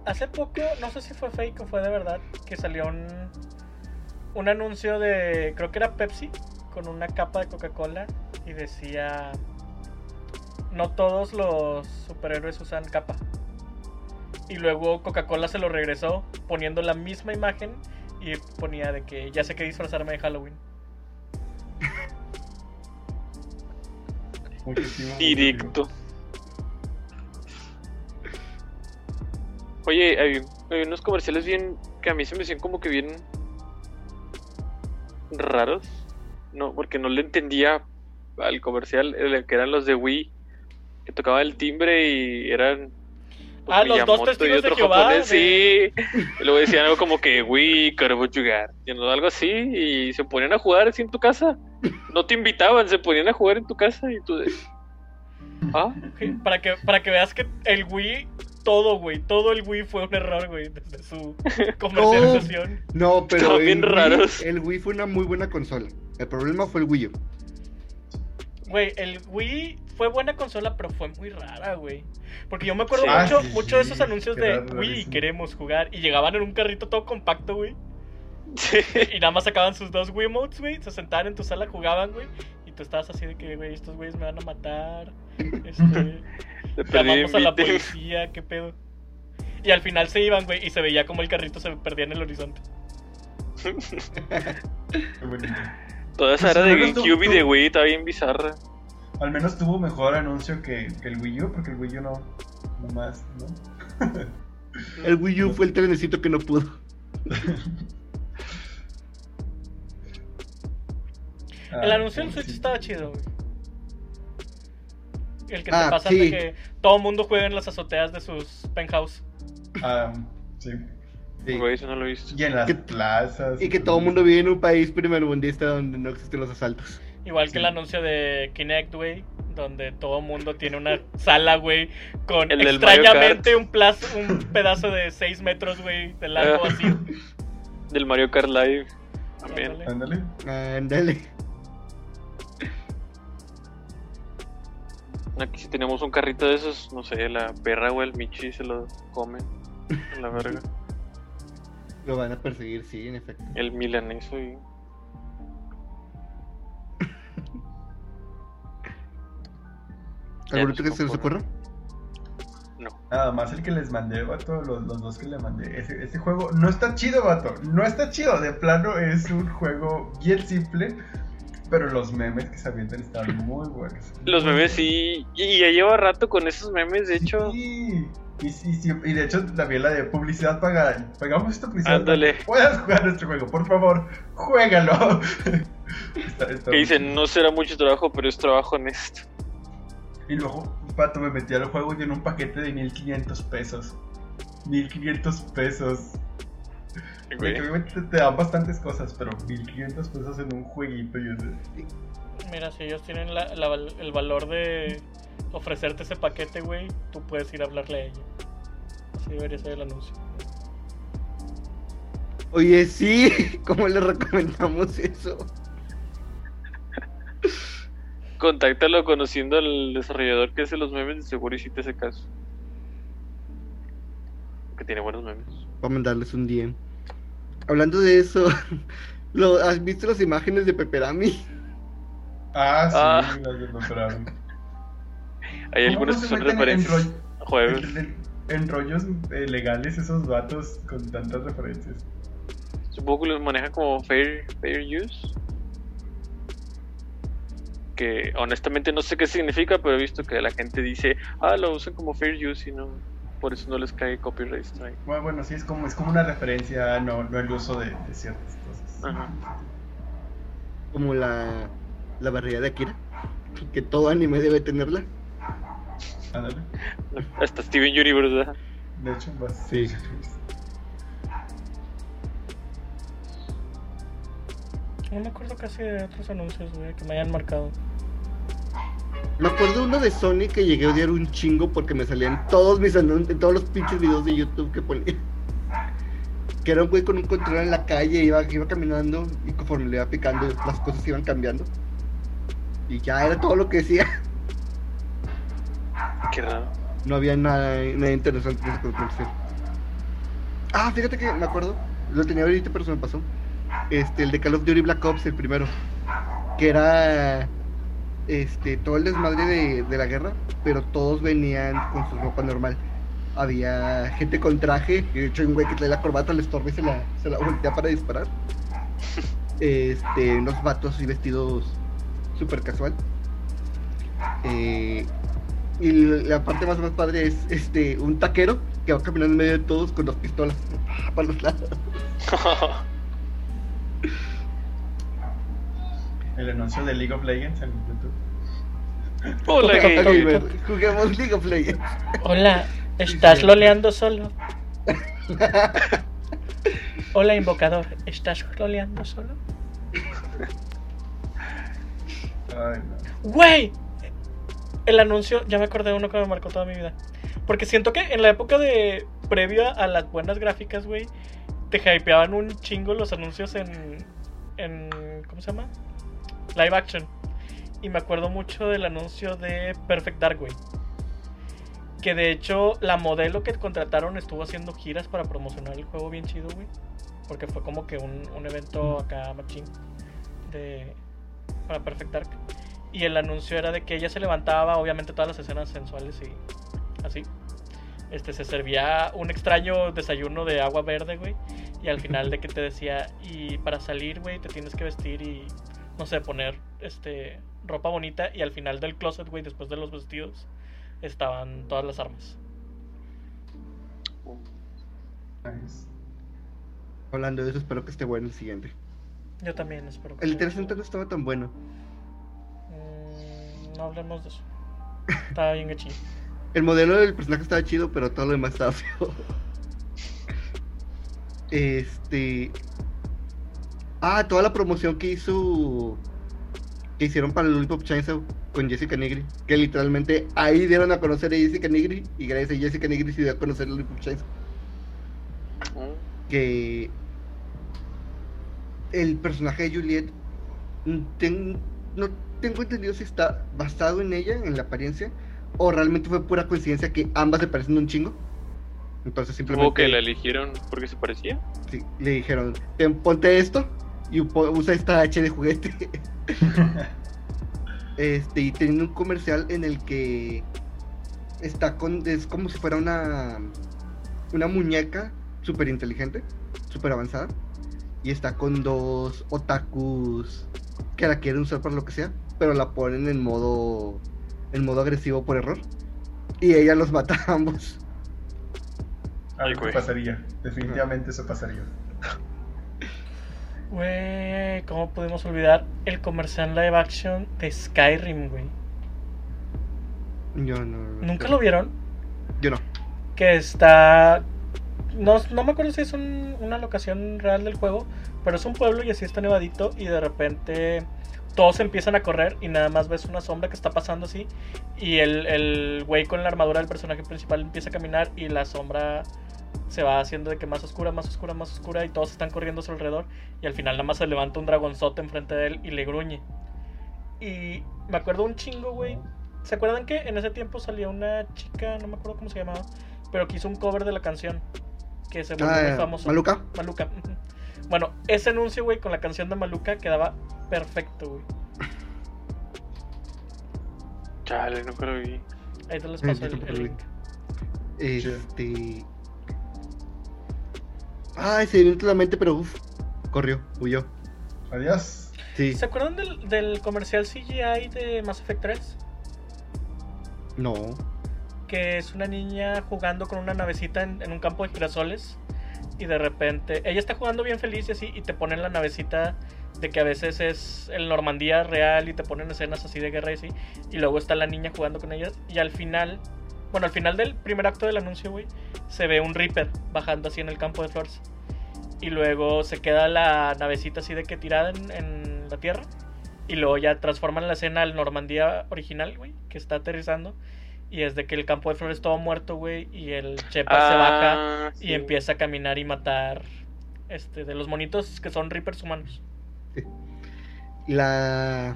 Hace poco, no sé si fue fake o fue de verdad, que salió un, un anuncio de, creo que era Pepsi, con una capa de Coca-Cola y decía, no todos los superhéroes usan capa. Y luego Coca-Cola se lo regresó poniendo la misma imagen y ponía de que ya sé que disfrazarme de Halloween. Directo. Oye, hay, hay unos comerciales bien. que a mí se me hacían como que bien. raros. No, porque no le entendía al comercial, el que eran los de Wii, que tocaba el timbre y eran. pues, Ah, los dos testigos de Jehová, japonés, sí. Y luego decían algo como que Wii, y no, algo así, y se ponían a jugar así en tu casa. No te invitaban, se ponían a jugar en tu casa y tú de. Ah, Ok, Para que, para que veas que el Wii, todo, güey, todo el Wii fue un error, güey, desde su comercialización. No, pero Estaban el bien Wii- raros. el Wii fue una muy buena consola. El problema fue el Wii U. Güey, el Wii fue buena consola, pero fue muy rara, güey. Porque yo me acuerdo Sí. mucho, Ah, sí, mucho de esos anuncios de Wii, queremos jugar. Y llegaban en un carrito todo compacto, güey. Sí. Y nada más sacaban sus dos Wiimotes, güey. Se sentaban en tu sala, jugaban, güey. Y tú estabas así de que, güey, estos güeyes me van a matar. Este, llamamos a la policía, qué pedo. Y al final se iban, güey, y se veía como el carrito se perdía en el horizonte. Qué bonito. Toda esa Pues, era de GameCube y de Wii estaba bien bizarra. Al menos tuvo mejor anuncio que, que el Wii U, porque el Wii U no. No más, ¿no? El Wii U fue el trenecito que no pudo. El Ah, anuncio del Switch sí. estaba chido, güey. El que te Ah, pasa sí. de que todo mundo juega en las azoteas de sus penthouse. Ah, sí. Sí. Güey, eso no lo he visto. Y en las Que- plazas. Y que todo el mundo vive en un país primermundista donde no existen los asaltos. Igual que el anuncio de Kinect, güey, donde todo mundo tiene una sala, güey, con El extrañamente un, plazo, un pedazo de 6 metros, güey, de largo Ah. así. Del Mario Kart Live. También. Ándale. Ándale. Aquí si tenemos un carrito de esos, no sé, la perra o el Michi se lo comen. a La verga. Lo van a perseguir, sí, en efecto. El milaneso y. Ya ¿Algún nos otro que se les ocurra? No. Nada más el que les mandé, vato, los, los dos que le mandé. Ese, ese juego no está chido, vato. No está chido. De plano es un juego bien simple. Pero los memes que se avientan están muy buenos. Los memes sí. Y ya lleva rato con esos memes, de hecho. Sí. Y, sí, sí, y de hecho también la de publicidad pagada. Pagamos esta publicidad. Ándale. Puedas jugar nuestro juego, por favor, juégalo. Está- está Que dicen, no será mucho trabajo, pero es trabajo honesto. Y luego, pato, me metí al juego y en un paquete de 1500 pesos. 1500 pesos. Güey. que obviamente te, te dan bastantes cosas, pero 1500 pesos en un jueguito. Y así. Mira, si ellos tienen la- la val- el valor de ofrecerte ese paquete, güey, tú puedes ir a hablarle a ella. Así debería ser el anuncio. Oye, sí, ¿cómo le recomendamos eso? Contáctalo conociendo al desarrollador que hace los memes, de seguro y sí te hace caso. Que tiene buenos memes. Voy a mandarles un DM. Hablando de eso, ¿lo, ¿has visto las imágenes de Peperami? Ah, sí, Ah. las de Peperami. Hay ¿Cómo algunos no que son en referencias rollo- en- en rollos eh, legales esos vatos con tantas referencias. Supongo que los manejan como fair, fair use. Que honestamente no sé qué significa, pero he visto que la gente dice, ah, lo usan como fair use y no, por eso no les cae copyright strike. Bueno, bueno, sí, es como, es como una referencia, no, no el uso de, de ciertas cosas. Ajá. Como la, la barrera de Akira, que todo anime debe tenerla. Ándale. Hasta Steven Universe, ¿verdad? De hecho, vas. Sí. No me acuerdo casi de otros anuncios, güey, que me hayan marcado. Me acuerdo uno de Sony que llegué a odiar un chingo porque me salían todos mis anuncios, en todos los pinches videos de YouTube que ponía. Que era un güey con un control en la calle, iba, iba caminando y conforme le iba picando las cosas iban cambiando. Y ya era todo lo que decía. Qué raro. No había nada, nada interesante en ese comercial. Ah, fíjate que me acuerdo, lo tenía ahorita pero se me pasó. Este, el de Call of Duty Black Ops, el primero. Que era este todo el desmadre de, de la guerra, pero todos venían con su ropa normal. Había gente con traje, que de hecho hay un güey que trae la corbata, le estorba y se la, se la voltea para disparar. Este, unos vatos y vestidos súper casual. Eh, y la parte más, más padre es este un taquero que va caminando en medio de todos con dos pistolas para los lados. El anuncio de League of Legends en YouTube. Hola, gamer. Juguemos League of Legends. Hola, ¿estás loleando solo? Hola, invocador, ¿estás loleando solo? Ay, no. ¡Güey! El anuncio, ya me acordé de uno que me marcó toda mi vida. Porque siento que en la época de. previa a las buenas gráficas, güey, te hypeaban un chingo los anuncios en. en. ¿Cómo se llama? Live action. Y me acuerdo mucho del anuncio de Perfect Dark, güey. Que de hecho, la modelo que contrataron estuvo haciendo giras para promocionar el juego bien chido, güey. Porque fue como que un, un evento acá machín de. para Perfect Dark. Y el anuncio era de que ella se levantaba, obviamente todas las escenas sensuales y así. Este se servía un extraño desayuno de agua verde, güey. Y al final de que te decía, y para salir, güey, te tienes que vestir y no sé, poner este ropa bonita y al final del closet, güey, después de los vestidos estaban todas las armas. Nice. Hablando de eso, espero que esté bueno el siguiente. Yo también espero que El interesante no estaba tan bueno. Mm, no hablemos de eso. Estaba bien gachín. El modelo del personaje estaba chido, pero todo lo demás estaba feo. Este. Ah, toda la promoción que hizo. Que hicieron para el Lollipop Chainsaw con Jessica Nigri. Que literalmente ahí dieron a conocer a Jessica Nigri. Y gracias a Jessica Nigri se dio a conocer el Lollipop Chainsaw. Mm. Que. El personaje de Juliet. mm, ten- no tengo entendido si está basado en ella, en la apariencia. O realmente fue pura coincidencia que ambas se parecen un chingo. Entonces simplemente que la eligieron porque se parecía. sí, le dijeron, "Ten, ponte esto y usa esta H de juguete. Este, y teniendo un comercial en el que está con. Es como si fuera una. Una muñeca súper inteligente, súper avanzada. Y está con dos otakus que la quieren usar para lo que sea, pero la ponen en modo. En modo agresivo por error. Y ella los mata a ambos. Algo que güey. pasaría. Definitivamente eso pasaría. Güey, ¿cómo pudimos olvidar el comercial live action de Skyrim, güey? Yo no. ¿Nunca lo vieron? Yo no. Que está... No, no me acuerdo si es un- una locación real del juego, pero es un pueblo y así está nevadito y de repente todos empiezan a correr y nada más ves una sombra que está pasando así y el, el güey con la armadura del personaje principal empieza a caminar y la sombra se va haciendo de que más oscura, más oscura, más oscura y todos están corriendo a su alrededor y al final nada más se levanta un dragonzote enfrente de él y le gruñe. Y me acuerdo un chingo, güey. ¿Se acuerdan que en ese tiempo salía una chica, no me acuerdo cómo se llamaba, pero que hizo un cover de la canción que se volvió muy Ah, famoso? Maluca. Maluca. Bueno, ese anuncio, güey, con la canción de Maluca quedaba perfecto, güey. Chale, nunca lo vi. Ahí te les paso el, link. Este. Ay, se a la mente, pero uff. Corrió, huyó. Adiós. Sí. ¿Se acuerdan del, del comercial CGI de Mass Effect 3? No. Que es una niña jugando con una navecita en, en un campo de girasoles. Y de repente, ella está jugando bien feliz y así, y te ponen la navecita de que a veces es el Normandía real y te ponen escenas así de guerra y así. Y luego está la niña jugando con ellas. Y al final, bueno, al final del primer acto del anuncio, güey, se ve un Reaper bajando así en el campo de flores. Y luego se queda la navecita así de que tirada en, en la tierra. Y luego ya transforman la escena al Normandía original, güey, que está aterrizando. Y es de que el campo de flores todo muerto, güey, y el Shepard se baja Ah, y empieza a caminar y matar este de los monitos que son Reapers humanos. La.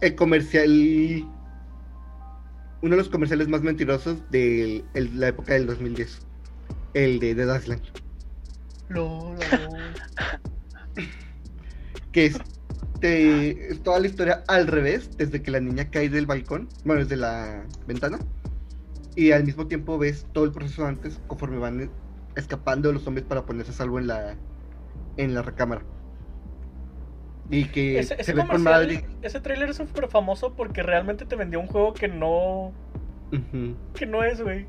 El comercial. Uno de los comerciales más mentirosos de el- la época del 2010. El de Dead Island. Lo, Que es, te- es toda la historia al revés, desde que la niña cae del balcón, bueno, desde la ventana. Y al mismo tiempo ves todo el proceso antes, conforme van escapando los zombies para ponerse a salvo en la, en la recámara. Y que Ese, se ese ve con comercial, madre. ese trailer es súper famoso porque realmente te vendió un juego que no, que no es, güey.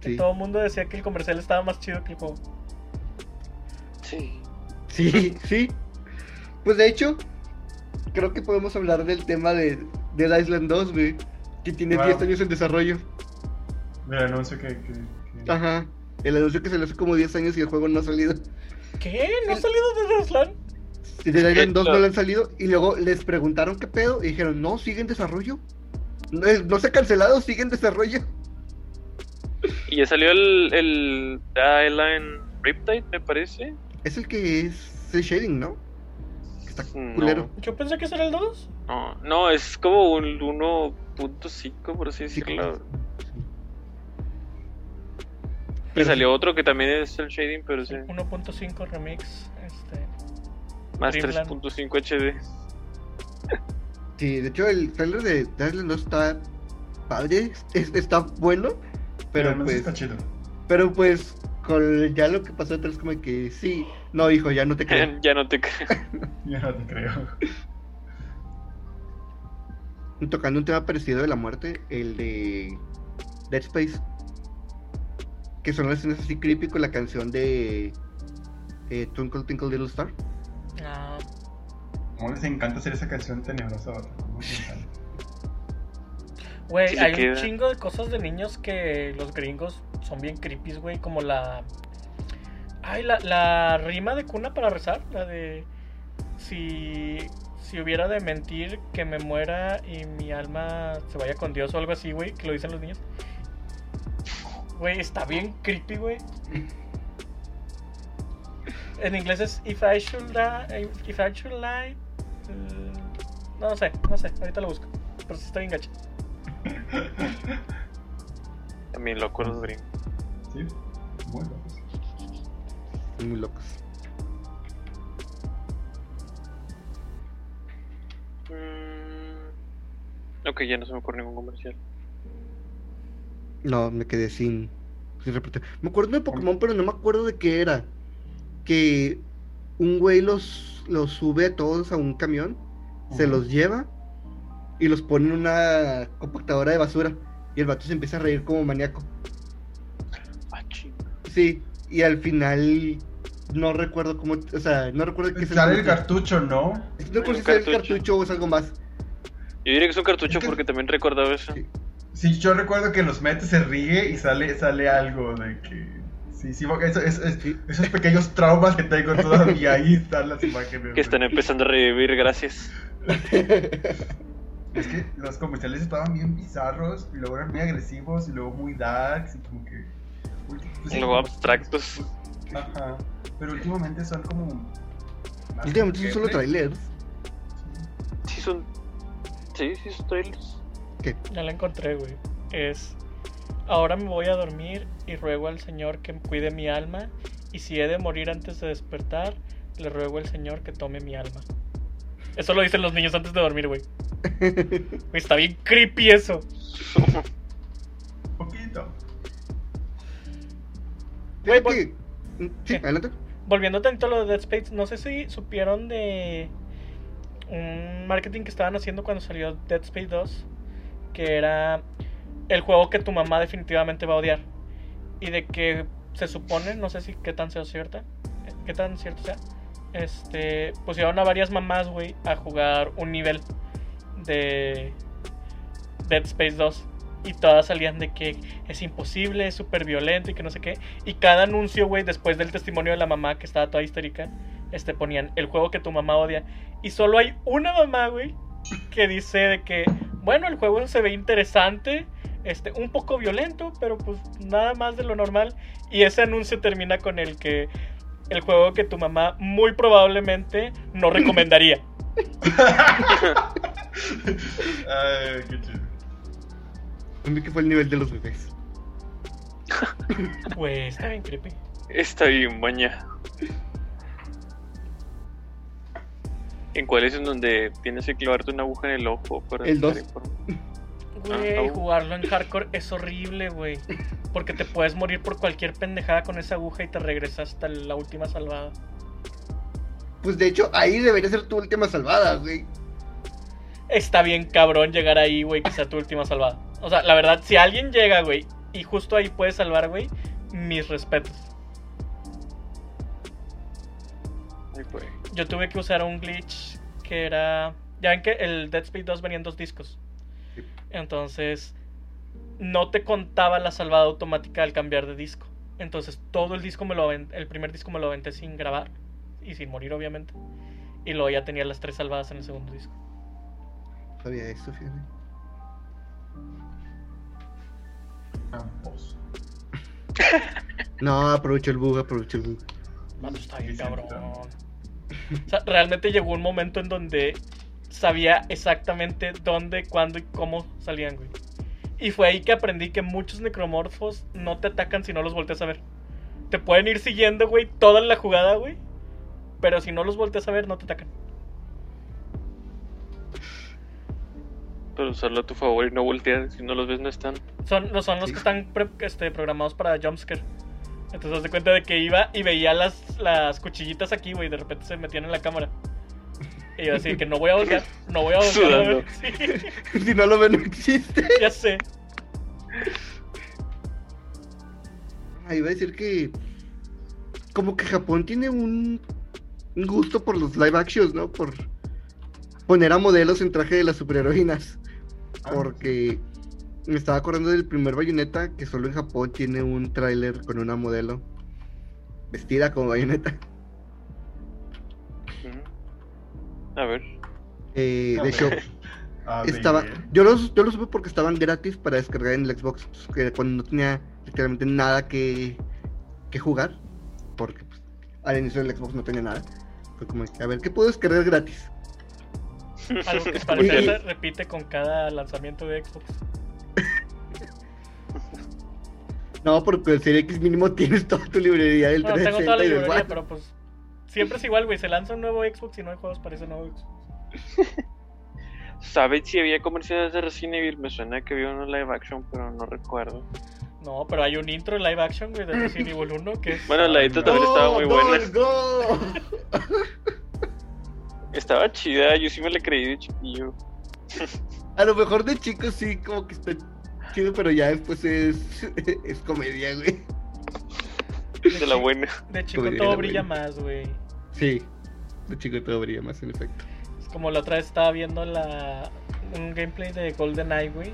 Que sí. todo el mundo decía que el comercial estaba más chido que el juego. Sí. Sí, sí. Pues de hecho, creo que podemos hablar del tema de Dead Island 2, güey. Que tiene Wow. 10 años en desarrollo. Del anuncio que. que- que- Ajá. El anuncio que se le hace como 10 años y el juego no ha salido. ¿Qué? ¿No ha salido de Deslan? Dead Island 2 no no. lo han salido. Y luego les preguntaron qué pedo. Y dijeron, no, sigue en desarrollo. No, eh, no se ha cancelado, sigue en desarrollo. Y ya salió el, el Island Riptide, me parece. Es el que es el shading, ¿no? Que está No. culero. Yo pensé que era el 2. No, no, es como un 1.5, por así Sí, decirlo. sí. Y Pero salió otro que también es el shading, pero sí. 1.5 remix. Este. Más Dreamland. 3.5 HD. Sí, de hecho el trailer de Island 2 está padre, es- está bueno. Pero pues, está chido. pero pues, con ya lo que pasó detrás como que sí, no hijo, ya no te creo. ya no te creo. Ya no te creo. Tocando un tema parecido de la muerte, el de Dead Space. Que son las escenas así creepy con la canción de eh, Twinkle Twinkle Little Star. Ah, ¿Cómo les encanta hacer esa canción tenebrosa? Güey, Sí hay un chingo de cosas de niños que los gringos son bien creepy, güey. Como la. Ay, la, la rima de cuna para rezar. La de. Si. Si hubiera de mentir que me muera y mi alma se vaya con Dios o algo así, güey. Que lo dicen los niños. Güey, está bien creepy, güey. En inglés es If I should die. If I should lie. mm, No sé, no sé. Ahorita lo busco. Pero sí está bien gacho. También locos los gringos. Sí, muy locos. Muy locos. Mm, ok, ya no se me ocurre ningún comercial. No, me quedé sin, sin repetir. Me acuerdo de Pokémon, pero no me acuerdo de qué era. Que un güey los, los sube a todos a un camión, se los lleva y los pone en una compactadora de basura. Y el vato se empieza a reír como maníaco. Ah. Sí, y al final no recuerdo cómo, o sea, no recuerdo qué es Sale el cartucho, ¿no? No recuerdo si es el cartucho. cartucho o es algo más. Yo diría que es un cartucho Es que- porque también recordaba eso. Sí. Sí, yo recuerdo que los mete, se ríe y sale, sale algo de que. Sí, sí, eso- eso- esos pequeños traumas que tengo todavía ahí están las imágenes. Que están empezando a revivir, gracias. Es que los comerciales estaban bien bizarros, y luego eran muy agresivos, y luego muy darks, y como que. pues Luego abstractos. Ajá. Pero últimamente son como. Últimamente son solo trailers. Sí, son. Sí, sí, son trailers. Ya la encontré, güey. Es. Ahora me voy a dormir y ruego al Señor que cuide mi alma. Y si he de morir antes de despertar, le ruego al Señor que tome mi alma. Eso lo dicen los niños antes de dormir, güey. Güey, Está bien creepy eso. Poquito. Güey, Sí, ¿Qué? adelante. Volviendo tanto a lo de Dead Space, no sé si supieron de un marketing que estaban haciendo cuando salió Dead Space 2, que era el juego que tu mamá definitivamente va a odiar. Y de que se supone, no sé si qué tan sea cierta, qué tan cierto sea, este, pusieron a varias mamás, güey, a jugar un nivel de Dead Space 2. Y todas salían de que es imposible, es súper violento y que no sé qué. Y cada anuncio, güey, después del testimonio de la mamá que estaba toda histérica, este, ponían el juego que tu mamá odia. Y solo hay una mamá, güey, que dice de que, bueno, el juego se ve interesante, este, un poco violento, pero pues nada más de lo normal. Y ese anuncio termina con el que el juego que tu mamá muy probablemente no recomendaría. Ay, qué chido. Que fue el nivel de los bebés. Güey, está bien creepy. Está bien, baña. ¿En cuál es en donde tienes que clavarte una aguja en el ojo para El dos. estar inform- Güey, Ah, ah, jugarlo en hardcore es horrible, güey. Porque te puedes morir por cualquier pendejada con esa aguja y te regresas hasta la última salvada. Pues de hecho, ahí debería ser tu última salvada, güey. Está bien cabrón llegar ahí, güey, que sea tu última salvada. O sea, la verdad, si alguien llega, güey, y justo ahí puedes salvar, güey, mis respetos. Ay, güey. Yo tuve que usar un glitch que era... Ya ven que el Dead Space 2 venía en dos discos. Sí. Entonces, no te contaba la salvada automática al cambiar de disco. Entonces, todo el disco me lo el primer disco me lo aventé sin grabar y sin morir, obviamente. Y luego ya tenía las tres salvadas en el segundo disco. Sabía eso, fíjate. No, aprovecho el bug, aprovecho el bug. Está bien cabrón. O sea, realmente llegó un momento en donde sabía exactamente dónde, cuándo y cómo salían, güey. Y fue ahí que aprendí que muchos necromorfos no te atacan si no los volteas a ver. Te pueden ir siguiendo, güey, toda la jugada, güey. Pero si no los volteas a ver, no te atacan. Pero usarlo a tu favor y no voltear. Si no los ves, no están. Son, no son los Sí. que están pre- este, programados para jumpscare. Entonces, haz de cuenta de que iba y veía las, las cuchillitas aquí, güey. De repente se metían en la cámara. Y yo así que no voy a voltear, no voy a voltear. Sí, si no lo ven, no existe. ya sé. Ah, iba a decir que. Como que Japón tiene un, un gusto por los live actions, ¿no? Por poner a modelos en traje de las superheroínas. Ah, Porque me estaba acordando del primer bayoneta que solo en Japón tiene un tráiler con una modelo vestida como bayoneta. A ver. Eh, A de hecho, ver. A estaba. ver. Yo los, yo los supe porque estaban gratis para descargar en el Xbox. pues, que cuando no tenía literalmente nada que, que jugar. Porque pues, al inicio del Xbox no tenía nada. Fue como, que, a ver, ¿qué puedo descargar gratis? Algo que parece Y- se repite con cada lanzamiento de Xbox. No, porque el Serie X mínimo tienes toda tu librería del No, tengo toda 360 la y del librería, pero pues siempre es igual, güey. Se lanza un nuevo Xbox y no hay juegos para ese nuevo Xbox. ¿Sabes si había comerciales de Resident Evil? Me suena que había uno live action, pero no recuerdo. No, pero hay un intro en live action, güey, de Resident Evil 1 que es... Bueno, la intro también estaba muy buena. go, go. Estaba chida, yo sí me la creí de chiquillo. A lo mejor de chico sí, como que está chido, pero ya después es, es comedia, güey. De la buena. De chico Comedia, todo la brilla buena. más, güey. Sí, de chico todo brilla más, en efecto. Es como la otra vez estaba viendo la un gameplay de GoldenEye, güey.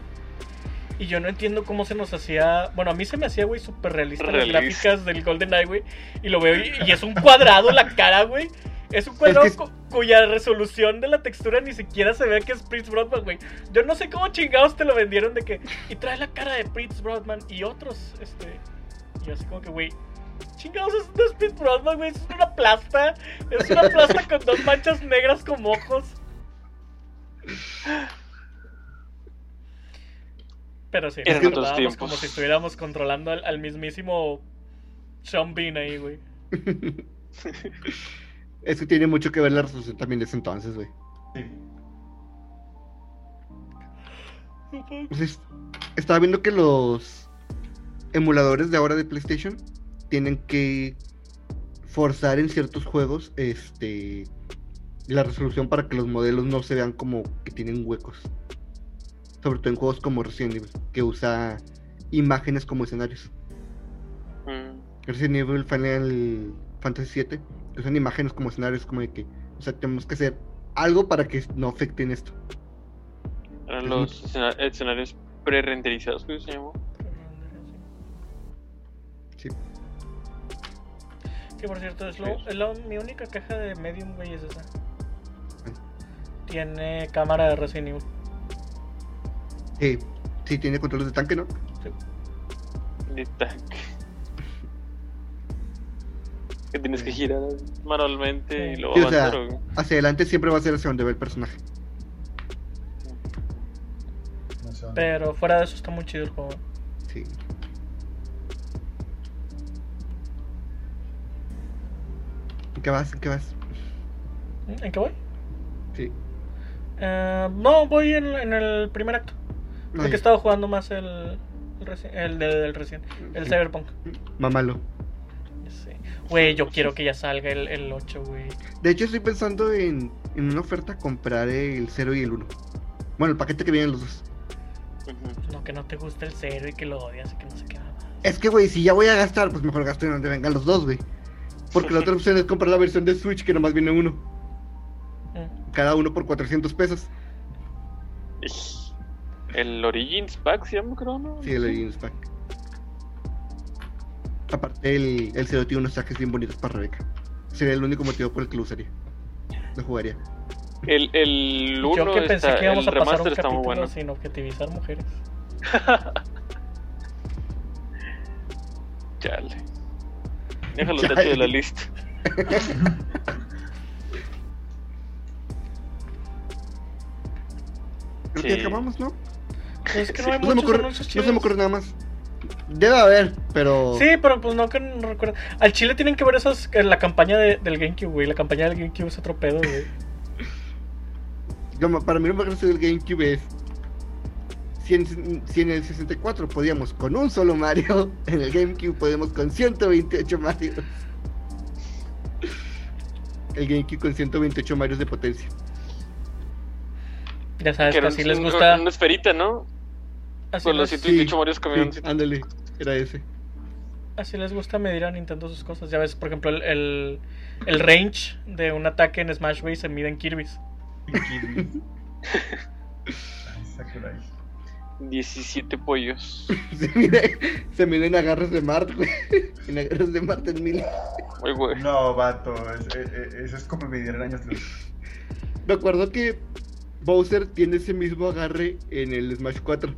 Y yo no entiendo cómo se nos hacía. Bueno, a mí se me hacía, güey, súper realista las gráficas del GoldenEye, güey. Y lo veo y, y es un cuadrado la cara, güey. Es un cuadrado Es que es- cu- cuya resolución de la textura ni siquiera se ve que es Prince Broadman, güey. Yo no sé cómo chingados te lo vendieron de que. Y trae la cara de Prince Broadman y otros, este. Y yo así como que, güey. Chingados, es, no es Prince Broadman, güey. Es una plasta. Es una plasta con dos manchas negras como ojos. Pero sí, nos otros tiempos. como si estuviéramos controlando al, al mismísimo Sean Bean ahí, güey. Es que tiene mucho que ver la resolución también de ese entonces, güey. Sí. Entonces, estaba viendo que los emuladores de ahora de PlayStation tienen que forzar en ciertos juegos este la resolución para que los modelos no se vean como que tienen huecos. Sobre todo en juegos como Resident Evil, que usa imágenes como escenarios. Mm. Resident Evil Final Fantasy VII usan imágenes como escenarios, como de que, o sea, tenemos que hacer algo para que no afecten esto. Eran los escena- escenarios pre-renderizados, que se llamó. Sí. Que por cierto, es, lo, Sí. es la- mi única caja de Medium, güey, es esa. Tiene cámara de Resident Evil. Eh, sí, tiene controles de tanque, ¿no? De tanque. Que tienes que girar manualmente y luego Sí, o sea, avanzar. hacia adelante siempre va a ser hacia donde va el personaje. Pero fuera de eso está muy chido el juego. Sí. ¿En qué vas? ¿En qué vas? ¿En qué voy? Sí. Eh, no, voy en, en el primer acto. Porque he estado jugando más el. El, reci- el del, del recién. El Sí. Cyberpunk. Mamalo. Güey, yo quiero que ya salga el, el 8, güey. De hecho, estoy pensando en, en una oferta comprar el 0 y el 1. Bueno, el paquete que vienen los dos. No, que no te guste el 0 y que lo odias y que no sé qué nada más. Es que, güey, si ya voy a gastar, pues mejor gasto en donde vengan los dos, güey. Porque la otra opción es comprar la versión de Switch que nomás viene uno. Mm. Cada uno por 400 pesos. El Origins Pack se llama, creo, ¿no? Sí, el Origins Pack. Aparte, el, el 0 tiene unos trajes bien bonitos para Rebeca. Sería el único motivo por el que lo usaría. Lo jugaría. El, el Yo 1 que pensé está, que íbamos el a pasar remaster un está muy capítulo bueno. sin objetivizar mujeres. Chale. Déjalo Chale. tacho de la lista. Creo Sí. que acabamos, ¿no? Es que Sí, no hay No se, me muchos ocurre, anuncios no chidos. se me ocurre nada más. Debe haber, pero. Sí, pero pues no que no recuerdo. Al Chile tienen que ver esas eh, la campaña de- del GameCube, güey. La campaña del GameCube es otro pedo, güey. Como para mí lo más gracioso del GameCube es. Si en, si en el 64 podíamos con un solo Mario, en el GameCube podemos con 128 Mario. El GameCube con 128 Marios de potencia. Ya sabes Que que así les gusta. Una esferita, ¿no? Así Con los les, 128 Marios caminando. Sí, ándale, era ese. así les gusta medir a Nintendo sus cosas. Ya ves, por ejemplo, el, el, el range de un ataque en Smash Bros. se mide en Kirby's. Kirby. Ay, Sakurai. 17 pollos. Se mide, se mide en agarres de Mart, güey. En agarres de Mart en mil. Muy. No, vato. es- eh, eh, eso es como medir en años luz. Me acuerdo que Bowser tiene ese mismo agarre en el Smash 4.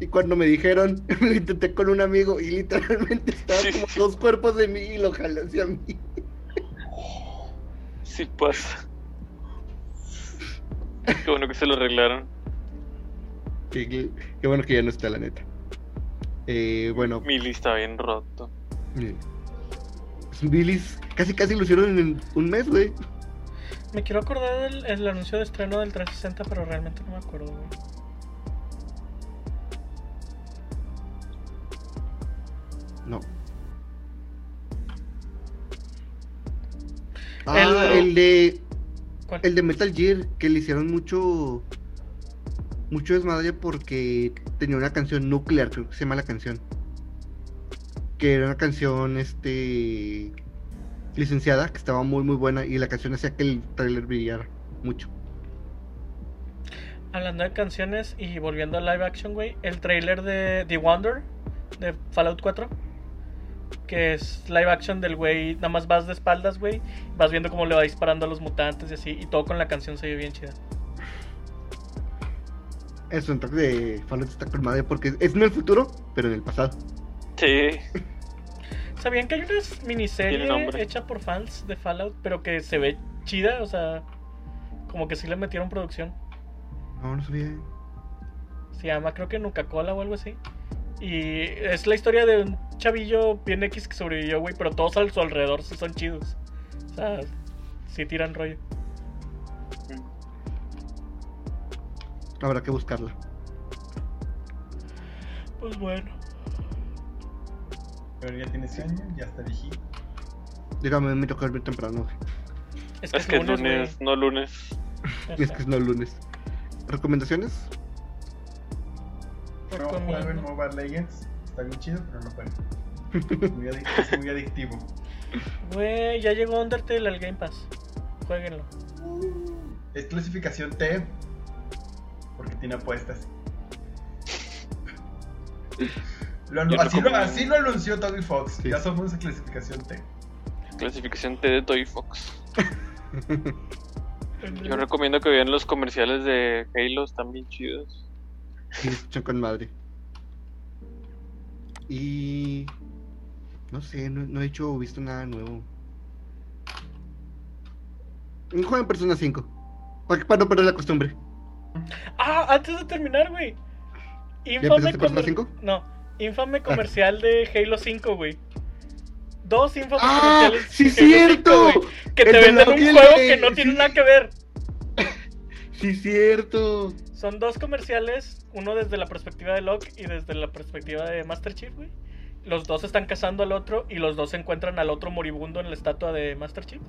Y cuando me dijeron, lo intenté con un amigo y literalmente estaba Sí, como sí. dos cuerpos de mí y lo jalé hacia mí. Sí pasa. Qué bueno que se lo arreglaron. Sí, qué, qué bueno que ya no está, la neta. Eh, bueno, Mi lista bien roto. eh, Billis casi casi lo hicieron en un mes, güey. Me quiero acordar del el anuncio de estreno del 360, pero realmente no me acuerdo, güey. Ah, El- el de ¿Cuál? el de Metal Gear que le hicieron mucho mucho desmadre porque tenía una canción nuclear, creo que se llama la canción. Que era una canción este licenciada, que estaba muy muy buena y la canción hacía que el trailer brillara mucho. Hablando de canciones y volviendo a live action, güey, el trailer de The Wonder de Fallout 4, que es live action del güey, nada más vas de espaldas, güey, vas viendo cómo le va disparando a los mutantes y así, y todo con la canción se ve bien chida. El soundtrack de Fallout está con madre porque es en el futuro, pero en el pasado. Sí. ¿Sabían que hay una miniserie hecha por fans de Fallout, pero que se ve chida? O sea, como que sí le metieron producción. No, no sabía. Se llama, creo que Nuca Cola o algo así. Y es la historia de un chavillo bien X que sobrevivió, güey, pero todos a su alrededor sí son chidos. O sea, sí tiran rollo. Habrá que buscarla. Pues bueno. Pero ya tiene sueño, ya está viejito. Dígame, me toca dormir temprano. güey. Es que Es que es lunes, no lunes. Es que es no lunes. ¿Recomendaciones? No jueguen Mobile Legends. Está bien chido, pero no jueguen. Muy es muy adictivo. Güey, ya llegó Undertale al Game Pass. Jueguenlo. Es clasificación T. Porque tiene apuestas. Lo no así, lo, así lo anunció Toby Fox. Sí. Ya somos en clasificación T. Clasificación T de Toy Fox. Yo recomiendo que vean los comerciales de Halo, están bien chidos. Sí, escuchan con madre. Y. No sé, no, no he hecho o visto nada nuevo. Un juego en Persona 5. Para, para no perder la costumbre. Ah, antes de terminar, güey. ¿Ya Infame Persona comer- 5? No, infame comercial de Halo 5, güey. Dos infames ¡Ah! comerciales ¡Sí, de Halo 5, cierto! Que te de venden un juego de- que no tiene nada que ver. Sí, cierto. Son dos comerciales, uno desde la perspectiva de Locke y desde la perspectiva de Master Chief, güey. Los dos están cazando al otro y los dos encuentran al otro moribundo en la estatua de Master Chief.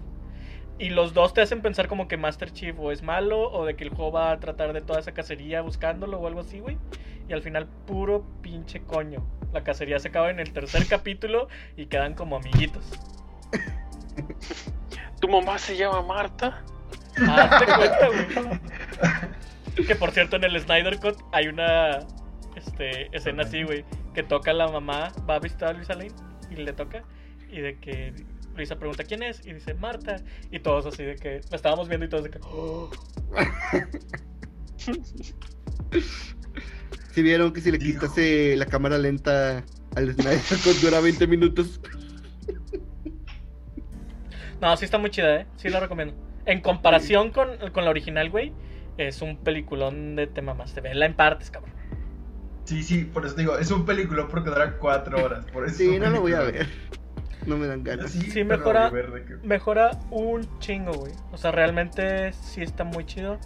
Y los dos te hacen pensar como que Master Chief o es malo o de que el juego va a tratar de toda esa cacería buscándolo o algo así, güey. Y al final puro pinche coño. La cacería se acaba en el tercer capítulo y quedan como amiguitos. ¿Tu mamá se llama Marta? Hazte cuenta, güey. Que por cierto, en el Snyder Cut hay una este, escena así, güey. Que toca la mamá, va a visitar a Luisa Lane y le toca. Y de que Luisa pregunta quién es y dice Marta. Y todos así de que la estábamos viendo y todos de que. "Oh". Si vieron que si le quitase la cámara lenta al Snyder Cut dura 20 minutos. No, sí está muy chida, ¿eh? Sí la recomiendo. En comparación con, con la original, güey, es un peliculón de tema más. Te vela en partes, cabrón. Sí, sí, por eso digo, es un película porque dura cuatro horas. Por eso es Sí, no lo voy a peliculón. ver. No me dan ganas. Sí, mejora- que- Mejora un chingo, güey. O sea, realmente sí está muy chido.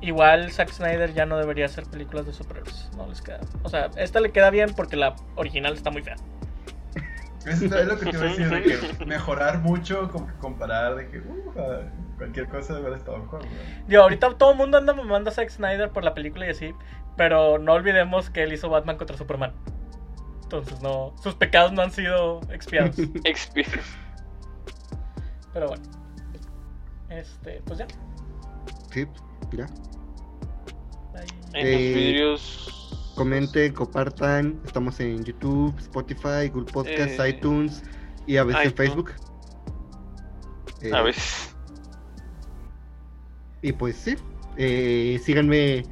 Igual Zack Snyder ya no debería hacer películas de superhéroes. No les queda. O sea, esta le queda bien porque la original está muy fea. Eso es lo que te iba a decir, de que mejorar mucho, como que comparar, de que uh, cualquier cosa de haber estado. Digo, ahorita todo el mundo anda mamando a Zack Snyder por la película y así. Pero no olvidemos que él hizo Batman contra Superman. Entonces, no. Sus pecados no han sido expiados. Expi- pero bueno. Este, pues ya. Sí. En Eh, los vidrios. Comenten, compartan. Estamos en YouTube, Spotify, Google Podcasts, Eh, iTunes y a veces en iTunes. Facebook. Eh, A veces. Y pues sí, eh, síganme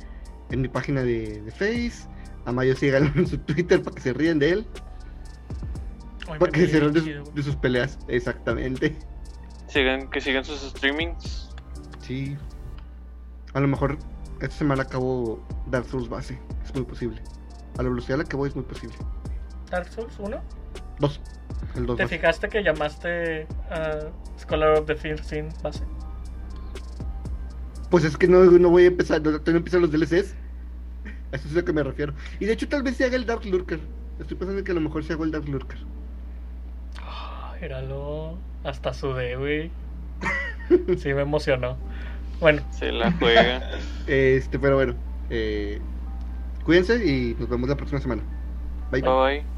en mi página de, de Face. A Mayo síganlo en su Twitter para que se ríen de él. Ay, Para que se ríen de, su- sus peleas. Exactamente. Sigan, que sigan sus streamings. Sí. A lo mejor esta semana acabo Dark Souls base. Es muy posible. A la velocidad a la que voy es muy posible. Dark Souls 1? Dos. El dos. ¿Te base. fijaste que llamaste a Scholar of the First Sin base? Pues es que no, no voy a empezar, no, no empiezan los DLCs. A eso es a lo que me refiero. Y de hecho tal vez se haga el Dark Lurker. Estoy pensando que a lo mejor se haga el Dark Lurker. Ah, Míralo. Hasta sudé, güey. Sí, me emocionó. Bueno, Se la juega. Este, pero bueno. Eh, cuídense y nos vemos la próxima semana. Bye. Bye bye.